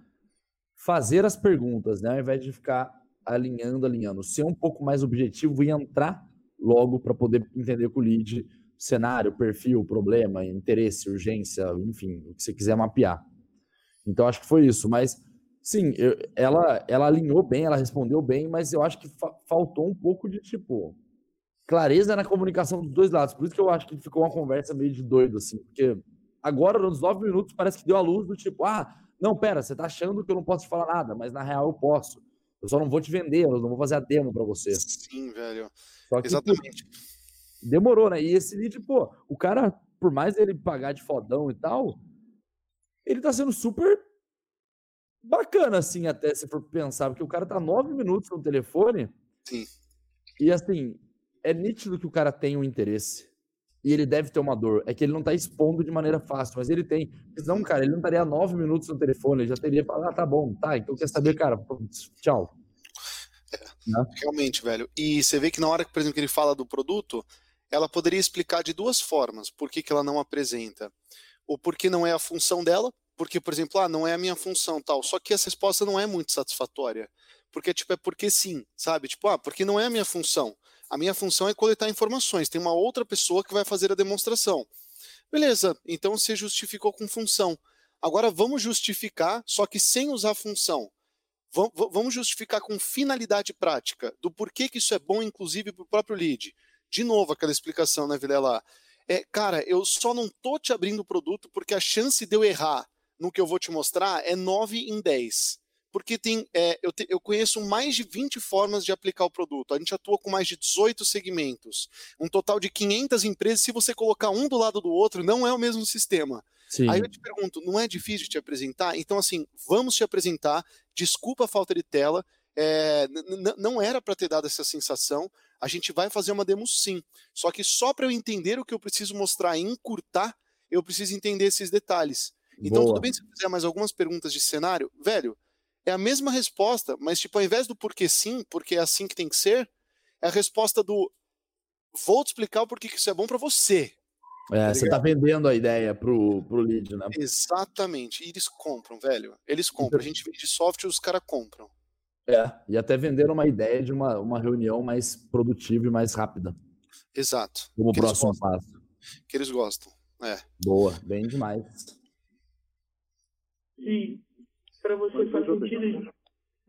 fazer as perguntas, né, ao invés de ficar alinhando, alinhando, ser um pouco mais objetivo e entrar logo para poder entender com o lead cenário, perfil, problema, interesse, urgência, enfim, o que você quiser mapear. Então acho que foi isso, mas sim, eu, ela ela alinhou bem, ela respondeu bem, mas eu acho que fa faltou um pouco de tipo clareza na comunicação dos dois lados. Por isso que eu acho que ficou uma conversa meio de doido assim, porque agora nos nove minutos parece que deu a luz do tipo, ah, não, pera, você tá achando que eu não posso te falar nada, mas na real eu posso. Eu só não vou te vender, eu não vou fazer a demo para você. Sim, velho. Que, Exatamente. Demorou, né? E esse lead, pô, o cara, por mais ele pagar de fodão e tal, ele tá sendo super bacana, assim, até se for pensar, porque o cara tá nove minutos no telefone. Sim. E assim, é nítido que o cara tem um interesse. E ele deve ter uma dor. É que ele não tá expondo de maneira fácil, mas ele tem. Não, cara, ele não estaria nove minutos no telefone, ele já teria falado, ah, tá bom, tá, então quer saber, cara, tchau. É, né? Realmente, velho. E você vê que na hora, por exemplo, que ele fala do produto, ela poderia explicar de duas formas por que, que ela não apresenta. Ou porque não é a função dela, porque, por exemplo, ah, não é a minha função tal. Só que essa resposta não é muito satisfatória. Porque, tipo, é porque sim, sabe? Tipo, ah, porque não é a minha função. A minha função é coletar informações. Tem uma outra pessoa que vai fazer a demonstração. Beleza, então você justificou com função. Agora vamos justificar, só que sem usar função. Vamos justificar com finalidade prática do porquê que isso é bom, inclusive, para o próprio lead. De novo, aquela explicação, né, Vilela? É, cara, eu só não tô te abrindo o produto porque a chance de eu errar no que eu vou te mostrar é 9 em 10 porque tem, é, eu, te, eu, conheço mais de 20 formas de aplicar o produto. A gente atua com mais de 18 segmentos, um total de 500 empresas. Se você colocar um do lado do outro, não é o mesmo sistema. Sim. Aí eu te pergunto, não é difícil te apresentar? Então, assim, vamos te apresentar. Desculpa a falta de tela. É, não era para ter dado essa sensação. A gente vai fazer uma demo sim. Só que só para eu entender o que eu preciso mostrar e encurtar, eu preciso entender esses detalhes. Então, Boa. tudo bem se eu fizer mais algumas perguntas de cenário? Velho, é a mesma resposta, mas tipo, ao invés do porquê sim, porque é assim que tem que ser, é a resposta do vou te explicar o porquê que isso é bom para você. É, tá você tá vendendo a ideia pro, pro lead, né? Exatamente. E eles compram, velho. Eles compram. A gente vende software os caras compram. É, e até venderam uma ideia de uma, uma reunião mais produtiva e mais rápida. Exato. Como próximo passo. Que eles gostam. É. Boa, bem demais. Sim para você faz sentido?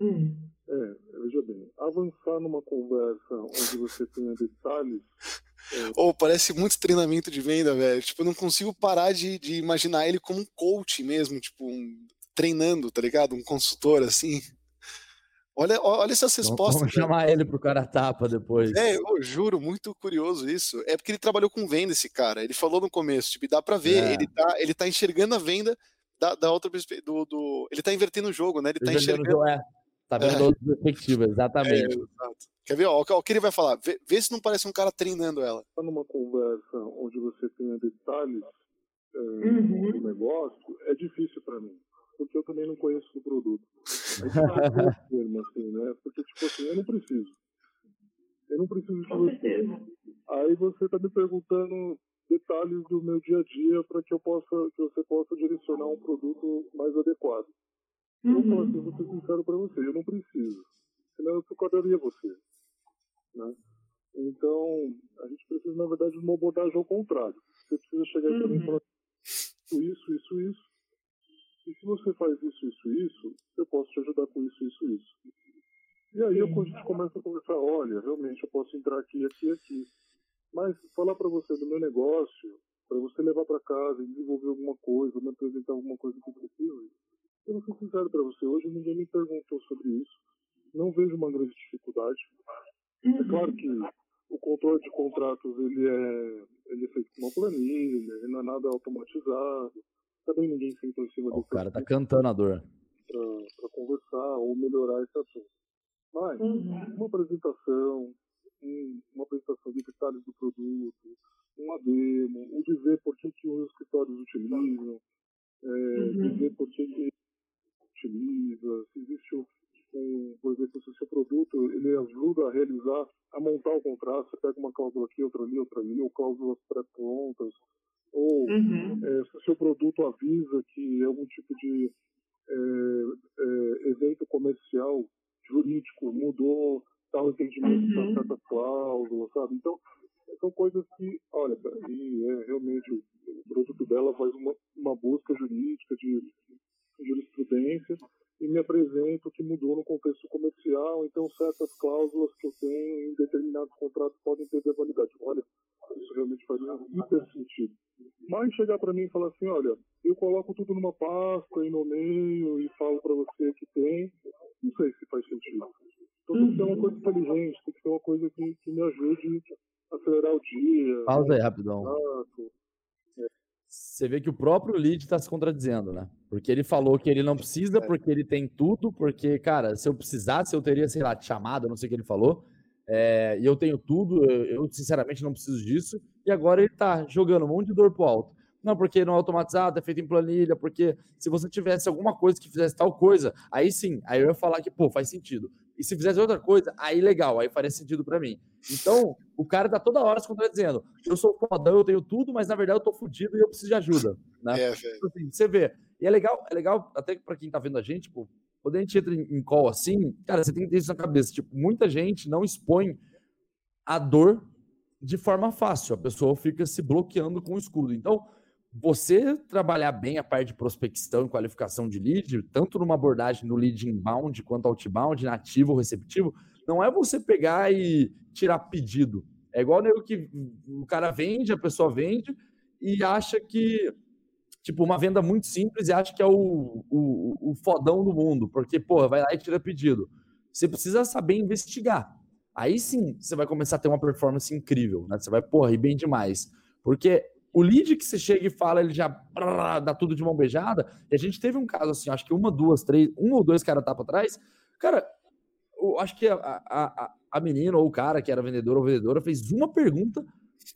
Hum. É, veja bem, avançar numa conversa onde você tenha detalhes. É... Ou oh, parece muito treinamento de venda, velho. Tipo, eu não consigo parar de, de imaginar ele como um coach mesmo, tipo, um, treinando, tá ligado? Um consultor assim. Olha, olha essas respostas. Vamos chamar ele pro cara tapa depois. É, eu juro, muito curioso isso. É porque ele trabalhou com venda, esse cara. Ele falou no começo, tipo, dá pra ver, é. ele, tá, ele tá enxergando a venda da, da outra. Do, do, ele tá invertendo o jogo, né? Ele tá enxergando. É. Tá vendo é. outra perspectiva, exatamente. É, Quer ver? Ó, o que ele vai falar? Vê, vê, se não parece um cara treinando ela. Tá numa conversa onde você tenha detalhes é, uhum. do negócio, é difícil para mim. Porque eu também não conheço o produto. É termo, assim, né? Porque, tipo assim, eu não preciso. Eu não preciso de você. Aí você tá me perguntando detalhes do meu dia a dia para que eu possa que você possa direcionar um produto mais adequado. Uhum. Eu posso, eu vou ser sincero para você, eu não preciso. Senão eu socorreria você. Né? Então, a gente precisa, na verdade, de uma abordagem ao contrário. Você precisa chegar uhum. para mim e falar isso, isso, isso. E se você faz isso, isso, isso, eu posso te ajudar com isso, isso, isso. E aí a gente começa a conversar, olha, realmente eu posso entrar aqui, aqui, aqui. Mas falar para você do meu negócio, para você levar para casa e desenvolver alguma coisa, me apresentar alguma coisa que eu preciso, eu vou ser sincero para você, hoje ninguém me perguntou sobre isso. Não vejo uma grande dificuldade. Uhum. É claro que o controle de contratos ele é, ele é feito com uma planilha, ele não é nada automatizado. Também ninguém sentou em cima do. O cara tá cantando a dor. Para conversar ou melhorar esse assunto. Mas, uhum. uma apresentação, um, uma apresentação de detalhes do produto, uma demo, o dizer por que, que os escritórios utilizam, é, uhum. dizer por que, que utiliza, se existe um, por exemplo, se o seu produto ele ajuda a realizar, a montar o contrato, você pega uma cláusula aqui, outra ali, outra ali, ou cláusulas pré-prontas, ou uhum. é, se o seu produto avisa que é algum tipo de é, é, evento comercial jurídico mudou tal entendimento uhum. de certas cláusulas, sabe? Então, são coisas que, olha, e é realmente o produto dela faz uma, uma busca jurídica de jurisprudência e me apresento que mudou no contexto comercial, então certas cláusulas que eu tenho em determinados contratos podem perder validade. Olha, isso realmente faria hiper sentido. Mas chegar para mim e falar assim, olha, eu coloco tudo numa pasta e nomeio e falo para você que tem, não sei se faz sentido. Então tem que ser uma coisa inteligente, tem que ser uma coisa que, que me ajude a acelerar o dia. Pausa aí, rapidão. Você vê que o próprio lead está se contradizendo, né? Porque ele falou que ele não precisa, é. porque ele tem tudo, porque, cara, se eu precisasse, eu teria, sei lá, te chamado, não sei o que ele falou. É, e eu tenho tudo, eu, eu, sinceramente não preciso disso. E agora ele tá jogando um monte de dor pro alto. Não, porque não é automatizado, é feito em planilha, porque se você tivesse alguma coisa que fizesse tal coisa, aí sim, aí eu ia falar que, pô, faz sentido. E se fizesse outra coisa, aí legal, aí faria sentido para mim. Então, o cara tá toda hora se contradizendo. Eu sou fodão, eu tenho tudo, mas na verdade eu tô fudido e eu preciso de ajuda. Né? É, então, assim, você vê. E é legal, é legal, até para quem tá vendo a gente, tipo, quando a gente entra em call assim, cara, você tem que ter isso na cabeça. Tipo, muita gente não expõe a dor de forma fácil. A pessoa fica se bloqueando com o escudo. Então, você trabalhar bem a parte de prospecção e qualificação de lead, tanto numa abordagem no lead inbound quanto outbound, nativo ou receptivo, não é você pegar e tirar pedido. É igual o que o cara vende, a pessoa vende e acha que, tipo, uma venda muito simples e acha que é o, o, o fodão do mundo, porque, pô, vai lá e tira pedido. Você precisa saber investigar. Aí sim você vai começar a ter uma performance incrível, né? Você vai, porra, ir bem demais. Porque o lead que você chega e fala, ele já dá tudo de mão beijada. E a gente teve um caso assim, acho que uma, duas, três, um ou dois caras tapa atrás. Cara, eu acho que a, a, a menina ou o cara que era vendedor ou vendedora fez uma pergunta.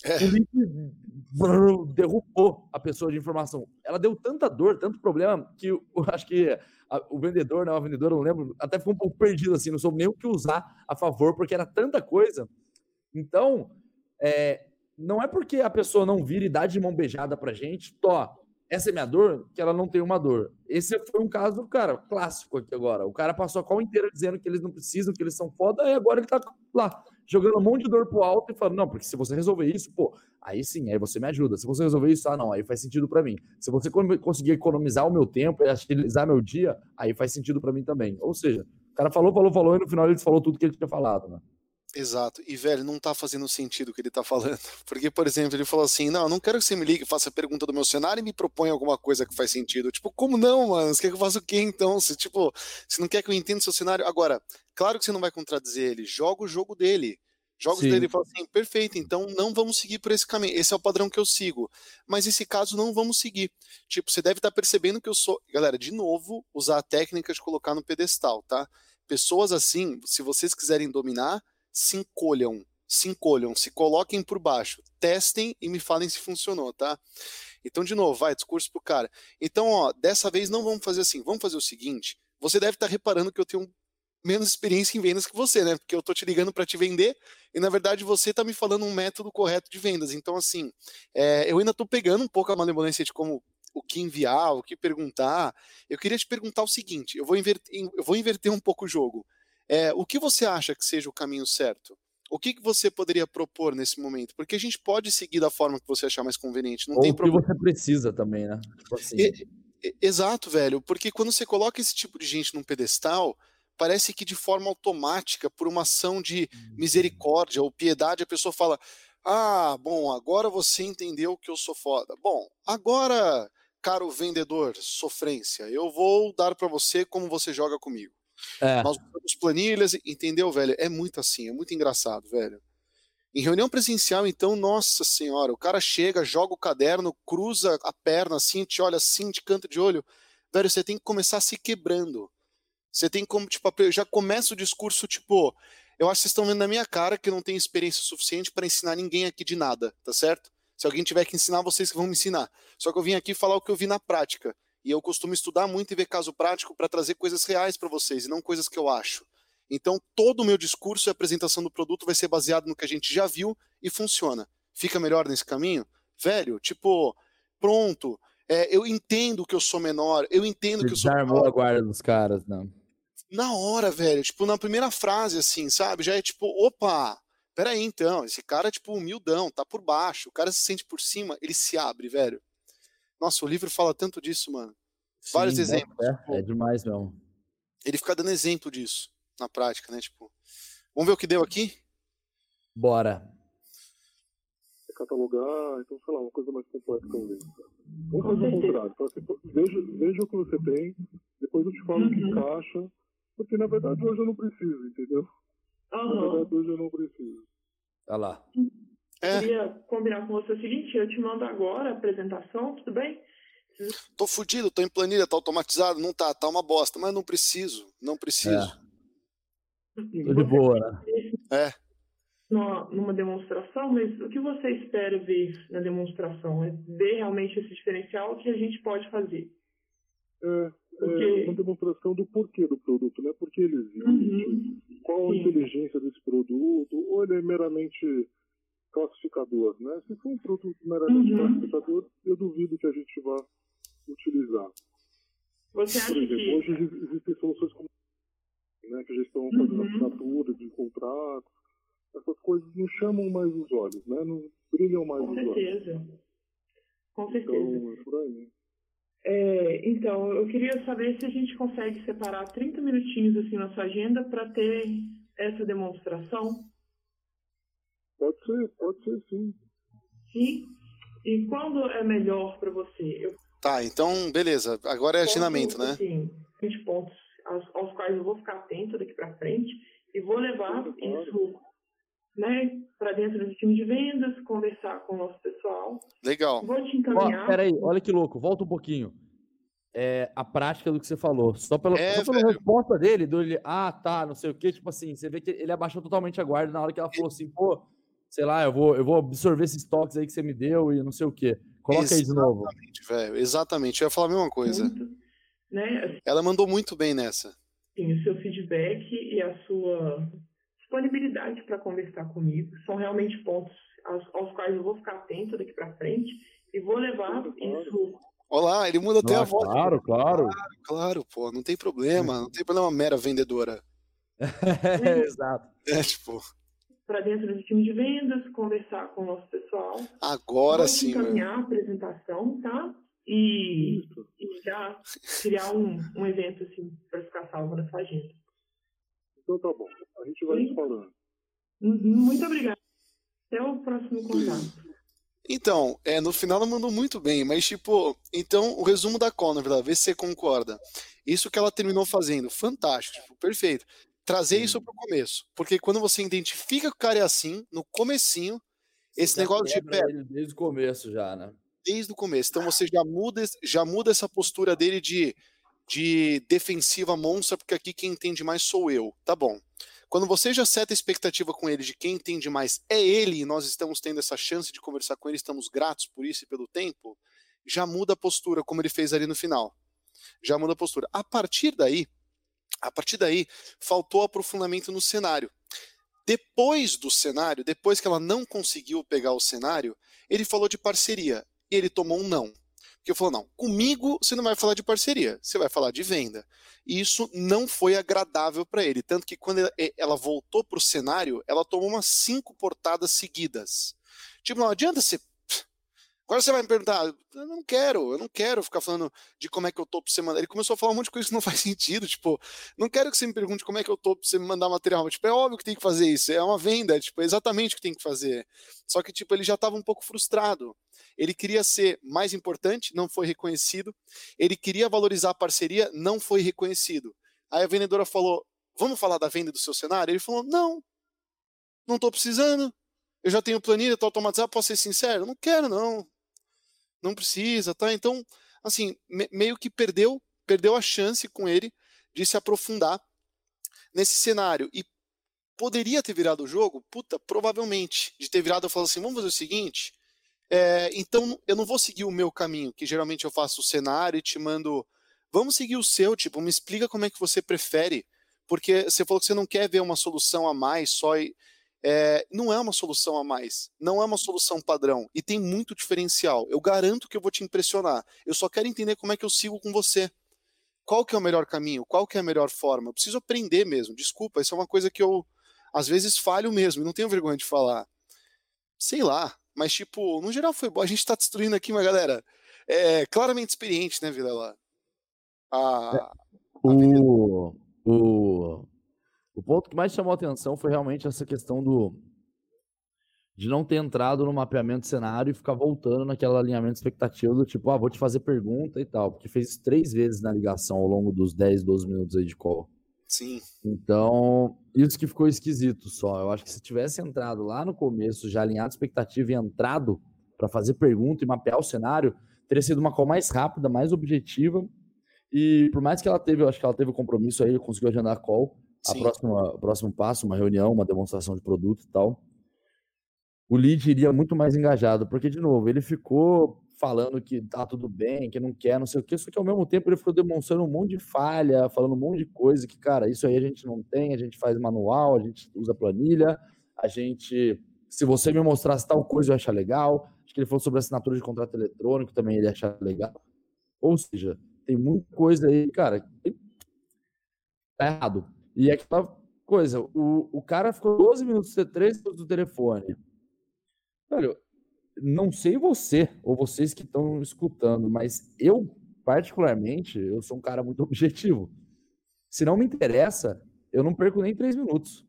É. O lead derrubou a pessoa de informação. Ela deu tanta dor, tanto problema, que eu acho que a, o vendedor, não, né, a vendedora, não lembro, até ficou um pouco perdido assim, não soube nem o que usar a favor, porque era tanta coisa. Então, é, não é porque a pessoa não vira e dá de mão beijada pra gente, tó, essa é minha dor, que ela não tem uma dor. Esse foi um caso, cara, clássico aqui agora. O cara passou a call inteira dizendo que eles não precisam, que eles são foda, e agora ele tá lá, jogando um monte de dor pro alto e falando, não, porque se você resolver isso, pô, aí sim, aí você me ajuda. Se você resolver isso, ah, não, aí faz sentido para mim. Se você conseguir economizar o meu tempo e agilizar meu dia, aí faz sentido para mim também. Ou seja, o cara falou, falou, falou, e no final ele falou tudo que ele tinha falado, né? Exato. E, velho, não tá fazendo sentido o que ele tá falando. Porque, por exemplo, ele falou assim: não, não quero que você me ligue, faça a pergunta do meu cenário e me proponha alguma coisa que faz sentido. Tipo, como não, mano? Você quer que eu faça o quê então? Se, tipo, você não quer que eu entenda o seu cenário? Agora, claro que você não vai contradizer ele. Joga o jogo dele. Jogos Sim. dele e fala assim, perfeito, então não vamos seguir por esse caminho. Esse é o padrão que eu sigo. Mas esse caso não vamos seguir. Tipo, você deve estar tá percebendo que eu sou. Galera, de novo, usar a técnica de colocar no pedestal, tá? Pessoas assim, se vocês quiserem dominar, se encolham, se encolham, se coloquem por baixo, testem e me falem se funcionou, tá? Então, de novo, vai, discurso pro cara. Então, ó, dessa vez não vamos fazer assim, vamos fazer o seguinte. Você deve estar tá reparando que eu tenho menos experiência em vendas que você, né? Porque eu tô te ligando para te vender e na verdade você tá me falando um método correto de vendas. Então, assim, é, eu ainda tô pegando um pouco a malemolência de como o que enviar, o que perguntar. Eu queria te perguntar o seguinte: eu vou inverter, eu vou inverter um pouco o jogo. É, o que você acha que seja o caminho certo? O que, que você poderia propor nesse momento? Porque a gente pode seguir da forma que você achar mais conveniente. Não Ou tem o que problema. você precisa também, né? Tipo assim. e, exato, velho. Porque quando você coloca esse tipo de gente num pedestal, parece que de forma automática, por uma ação de uhum. misericórdia ou piedade, a pessoa fala: Ah, bom, agora você entendeu que eu sou foda. Bom, agora, caro vendedor, sofrência, eu vou dar para você como você joga comigo. É. Nós usamos planilhas, entendeu, velho? É muito assim, é muito engraçado, velho. Em reunião presencial, então, nossa senhora, o cara chega, joga o caderno, cruza a perna assim, te olha assim, de canto de olho. Velho, você tem que começar se quebrando. Você tem como, tipo, já começa o discurso, tipo, eu acho que vocês estão vendo na minha cara que eu não tenho experiência suficiente para ensinar ninguém aqui de nada, tá certo? Se alguém tiver que ensinar, vocês que vão me ensinar. Só que eu vim aqui falar o que eu vi na prática. E eu costumo estudar muito e ver caso prático para trazer coisas reais para vocês e não coisas que eu acho. Então, todo o meu discurso e apresentação do produto vai ser baseado no que a gente já viu e funciona. Fica melhor nesse caminho? Velho, tipo, pronto. É, eu entendo que eu sou menor, eu entendo que eu sou desarmou a guarda dos caras, não. Na hora, velho, tipo, na primeira frase, assim, sabe? Já é tipo, opa, peraí, então, esse cara é, tipo, humildão, tá por baixo, o cara se sente por cima, ele se abre, velho. Nossa, o livro fala tanto disso, mano. Vários Sim, exemplos. É, tipo, é demais mesmo. ele fica dando exemplo disso na prática, né? Tipo, vamos ver o que deu aqui? Bora. É catalogar, então, sei lá, uma coisa mais complexa talvez. Vamos fazer o contrário. Então, assim, veja, veja o que você tem, depois eu te falo o que Uhum. encaixa, porque na verdade hoje eu não preciso, entendeu? Na Aham. verdade hoje eu não preciso. Olha lá. É, Queria combinar com você o seguinte, eu te mando agora a apresentação, tudo bem? tô fudido, tô em planilha, tá automatizado, não tá, tá uma bosta, mas não preciso, não preciso. Tô de boa, né? É. Numa, numa demonstração, mas o que você espera ver na demonstração? É ver realmente esse diferencial que a gente pode fazer. É, Porque- é uma demonstração do porquê do produto, né? Por que ele existe, Uhum. qual a Sim. inteligência desse produto, ou ele é meramente classificador, né? Se for um produto meramente Uhum. classificador, eu duvido que a gente vá utilizar. Você acha Por exemplo, que... hoje exi- existem soluções como né, que já estão fazendo Uhum. assinatura de contratos, essas coisas não chamam mais os olhos, né? Não brilham mais Com os olhos. certeza. Com certeza. Então, é por aí. É, então, eu queria saber se a gente consegue separar 30 minutinhos assim na sua agenda para ter essa demonstração. Pode ser, pode ser sim. Sim? E quando é melhor para você? Eu Tá, então, beleza. Agora é agendamento, né? Sim, 20 pontos aos, aos quais eu vou ficar atento daqui para frente e vou levar Claro. isso né, para dentro do time de vendas, conversar com o nosso pessoal. Legal. Vou te Ó, encaminhar. peraí, olha que louco, volta um pouquinho. É a prática do que você falou. Só pela, É, só pela resposta dele, do ele, ah, tá, não sei o quê, tipo assim, você vê que ele abaixou totalmente a guarda na hora que ela falou assim, pô, sei lá, eu vou, eu vou absorver esses toques aí que você me deu e não sei o quê. Coloca aí de novo. Exatamente, velho. Exatamente. Eu ia falar a mesma coisa. muito, né, Ela mandou muito bem nessa. assim, o seu feedback e a sua disponibilidade para conversar comigo são realmente pontos aos, aos quais eu vou ficar atento daqui para frente e vou levar Claro. isso. Olá, ele muda até a Ah, voz. claro, claro. Claro, pô, não tem problema. Não tem problema mera vendedora. É, exato. É, tipo, para dentro do time de vendas, conversar com o nosso pessoal. agora sim, velho. encaminhar a apresentação, tá? E, e já criar um, um evento assim para ficar salvo na sua agenda. Então tá bom. A gente vai Sim. se falando. Uhum, muito obrigada. Até o próximo contato. Então, é, no final ela mandou muito bem, mas tipo, então o resumo da call, na verdade, vê se você concorda. Isso que ela terminou fazendo, fantástico, tipo, perfeito. Trazer isso pro começo, porque quando você identifica que o cara é assim, no comecinho, esse negócio de pé, desde o começo já, né? desde o começo, então você já muda, já muda essa postura dele de, de defensiva monstra, porque aqui quem entende mais sou eu, tá bom. Quando você já seta a expectativa com ele de quem entende mais é ele, e nós estamos tendo essa chance de conversar com ele, estamos gratos por isso e pelo tempo, já muda a postura, como ele fez ali no final. Já muda a postura. A partir daí, a partir daí, faltou aprofundamento no cenário. Depois do cenário, depois que ela não conseguiu pegar o cenário, ele falou de parceria. E ele tomou um não. Porque falou: não, comigo você não vai falar de parceria, você vai falar de venda. E isso não foi agradável para ele. Tanto que quando ela- voltou para o cenário, ela tomou umas cinco portadas seguidas. Tipo, não adianta você. Agora você vai me perguntar, eu não quero, eu não quero ficar falando de como é que eu tô pra você mandar. Ele começou a falar um monte de coisa que não faz sentido, tipo, não quero que você me pergunte como é que eu tô pra você me mandar material. Mas, tipo, é óbvio que tem que fazer isso, é uma venda, tipo, é exatamente o que tem que fazer. Só que, tipo, ele já estava um pouco frustrado. Ele queria ser mais importante, não foi reconhecido. Ele queria valorizar a parceria, não foi reconhecido. Aí a vendedora falou: Vamos falar da venda do seu cenário? Ele falou: Não, não estou precisando. Eu já tenho planilha, estou automatizado. Posso ser sincero? Não quero, não. Não precisa, tá? Então, assim, me- meio que perdeu, perdeu a chance com ele de se aprofundar nesse cenário. E poderia ter virado o jogo? Puta, provavelmente. De ter virado e falado assim: vamos fazer o seguinte. É, então eu não vou seguir o meu caminho, que geralmente eu faço o cenário e te mando. Vamos seguir o seu, tipo, me explica como é que você prefere. Porque você falou que você não quer ver uma solução a mais só. E, é, não é uma solução a mais, não é uma solução padrão e tem muito diferencial. Eu garanto que eu vou te impressionar. Eu só quero entender como é que eu sigo com você. Qual que é o melhor caminho? Qual que é a melhor forma? Eu preciso aprender mesmo. Desculpa, isso é uma coisa que eu às vezes falho mesmo, não tenho vergonha de falar. Sei lá, mas tipo, no geral foi bom. A gente tá destruindo aqui uma galera é, claramente experiente, né, Vilela? A, a o, o o ponto que mais chamou a atenção foi realmente essa questão do de não ter entrado no mapeamento de cenário e ficar voltando naquele alinhamento expectativa do tipo, ah, vou te fazer pergunta e tal, porque fez três vezes na ligação ao longo dos 10, 12 minutos aí de call. Sim. Então, isso que ficou esquisito só. Eu acho que se tivesse entrado lá no começo, já alinhado expectativa e entrado para fazer pergunta e mapear o cenário, teria sido uma call mais rápida, mais objetiva. E por mais que ela teve, eu acho que ela teve o compromisso aí, conseguiu agendar a call, a próxima, o próximo passo, uma reunião, uma demonstração de produto e tal, o lead iria muito mais engajado, porque, de novo, ele ficou falando que tá tudo bem, que não quer, não sei o quê, só que ao mesmo tempo ele ficou demonstrando um monte de falha, falando um monte de coisa que, cara, isso aí a gente não tem, a gente faz manual, a gente usa planilha, a gente, se você me mostrasse tal coisa eu ia achar legal, acho que ele falou sobre assinatura de contrato eletrônico também ele ia achar legal, ou seja, tem muita coisa aí, cara, tá errado, e é aquela coisa, o, o cara ficou 12 minutos, 13 minutos no telefone. Velho, não sei você, ou vocês que estão escutando, mas eu, particularmente, eu sou um cara muito objetivo. Se não me interessa, eu não perco nem três minutos.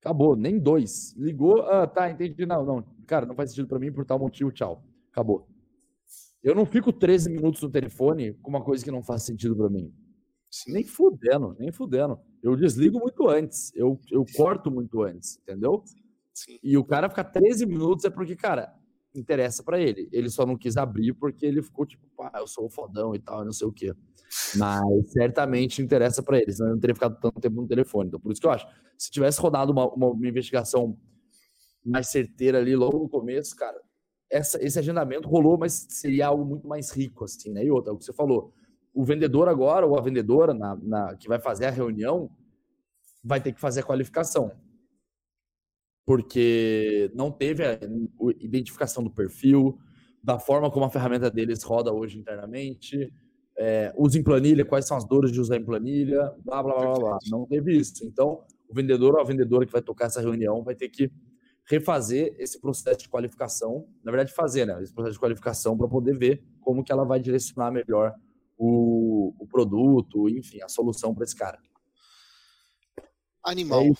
Acabou, nem dois. Ligou, ah, tá, entendi. Não, não, cara, não faz sentido para mim por tal motivo, tchau. Acabou. Eu não fico 13 minutos no telefone com uma coisa que não faz sentido para mim. Sim. Nem fudendo, nem fudendo. Eu desligo muito antes, eu, eu corto muito antes, entendeu? Sim. E o cara ficar 13 minutos é porque, cara, interessa para ele. Ele só não quis abrir porque ele ficou tipo, pá, eu sou o fodão e tal, não sei o quê. Mas certamente interessa para ele, senão eu não teria ficado tanto tempo no telefone. Então, por isso que eu acho, se tivesse rodado uma, uma, uma investigação mais certeira ali logo no começo, cara, essa, esse agendamento rolou, mas seria algo muito mais rico, assim, né? E outra, é o que você falou o vendedor agora, ou a vendedora na, na, que vai fazer a reunião, vai ter que fazer a qualificação. Porque não teve a identificação do perfil, da forma como a ferramenta deles roda hoje internamente, é, usa em planilha, quais são as dores de usar em planilha, blá, blá, blá, blá. Não teve isso. Então, o vendedor ou a vendedora que vai tocar essa reunião vai ter que refazer esse processo de qualificação, na verdade fazer, né, esse processo de qualificação para poder ver como que ela vai direcionar melhor o, o produto, enfim, a solução para esse cara. Animal. É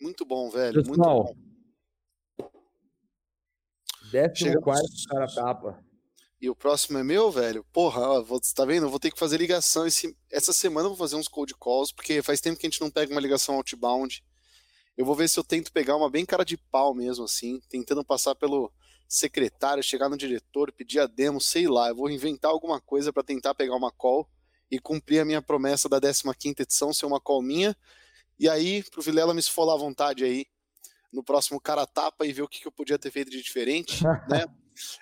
muito bom, velho. Pessoal, muito bom. Décimo quarto cara tapa. E o próximo é meu, velho? Porra, ó, vou, tá vendo? Eu vou ter que fazer ligação. Esse, essa semana eu vou fazer uns cold calls, porque faz tempo que a gente não pega uma ligação outbound. Eu vou ver se eu tento pegar uma bem cara de pau mesmo, assim, tentando passar pelo secretário, chegar no diretor, pedir a demo, sei lá, eu vou inventar alguma coisa para tentar pegar uma call e cumprir a minha promessa da 15ª edição, ser uma call minha, e aí pro Vilela me esfolar à vontade aí no próximo cara tapa e ver o que, que eu podia ter feito de diferente, né?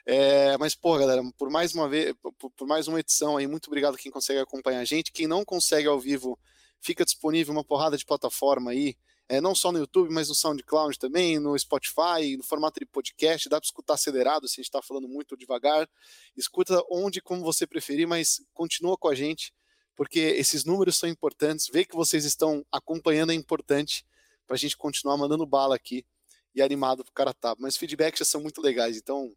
É, mas, pô, galera, por mais uma vez, por, por, mais uma edição aí, muito obrigado quem consegue acompanhar a gente. Quem não consegue ao vivo, fica disponível uma porrada de plataforma aí é, não só no YouTube, mas no SoundCloud também, no Spotify, no formato de podcast, dá para escutar acelerado se a gente está falando muito devagar. Escuta onde, como você preferir, mas continua com a gente, porque esses números são importantes. Ver que vocês estão acompanhando é importante para a gente continuar mandando bala aqui e animado para o cara tá. Mas feedbacks já são muito legais, então,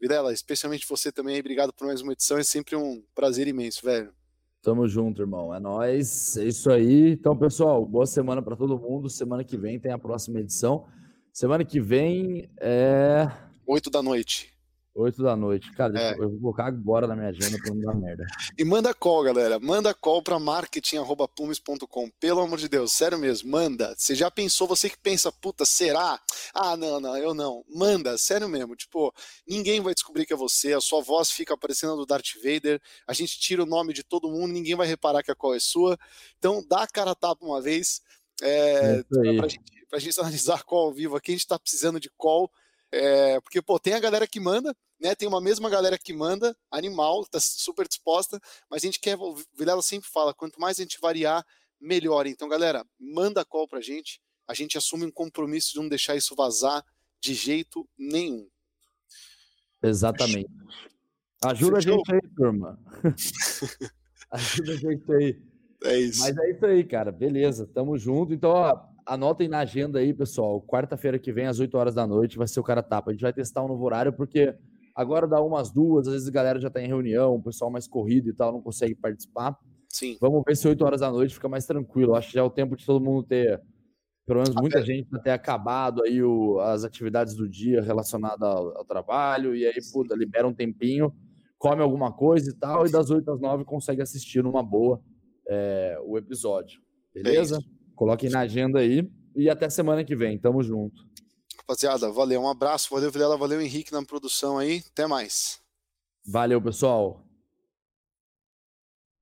Videla, especialmente você também, obrigado por mais uma edição, é sempre um prazer imenso, velho. Tamo junto, irmão. É nóis. É isso aí. Então, pessoal, boa semana para todo mundo. Semana que vem tem a próxima edição. Semana que vem é. Oito da noite. 8 da noite. Cara, é. eu vou colocar agora na minha agenda pra não dar merda. E manda call, galera. Manda call pra marketing.pumes.com. Pelo amor de Deus, sério mesmo, manda. Você já pensou, você que pensa, puta, será? Ah, não, não, eu não. Manda, sério mesmo. Tipo, ninguém vai descobrir que é você, a sua voz fica aparecendo do Darth Vader, a gente tira o nome de todo mundo, ninguém vai reparar que a call é sua. Então, dá a cara a tapa uma vez. É, é pra, gente, pra gente analisar call ao vivo aqui, a gente tá precisando de call É, porque, pô, tem a galera que manda, né? Tem uma mesma galera que manda, animal, tá super disposta, mas a gente quer, o Vilela sempre fala, quanto mais a gente variar, melhor. Então, galera, manda call pra gente, a gente assume um compromisso de não deixar isso vazar de jeito nenhum. Exatamente. Ajuda Fechou? a gente aí, turma. Ajuda a gente aí. É isso. Mas é isso aí, cara. Beleza, tamo junto. Então, ó, anotem na agenda aí, pessoal. Quarta-feira que vem, às 8 horas da noite, vai ser o cara tapa. A gente vai testar um novo horário, porque agora dá umas duas, às vezes a galera já tá em reunião, o pessoal mais corrido e tal, não consegue participar. Sim. Vamos ver se 8 horas da noite fica mais tranquilo. Acho que já é o tempo de todo mundo ter, pelo menos muita Até... gente ter acabado aí o, as atividades do dia relacionadas ao, ao trabalho, e aí, puta, libera um tempinho, come alguma coisa e tal, e das 8 às 9 consegue assistir numa boa é, o episódio. Beleza? É Coloquem na agenda aí. E até semana que vem. Tamo junto. Rapaziada, valeu. Um abraço. Valeu, Vilela. Valeu, Henrique, na produção aí. Até mais. Valeu, pessoal.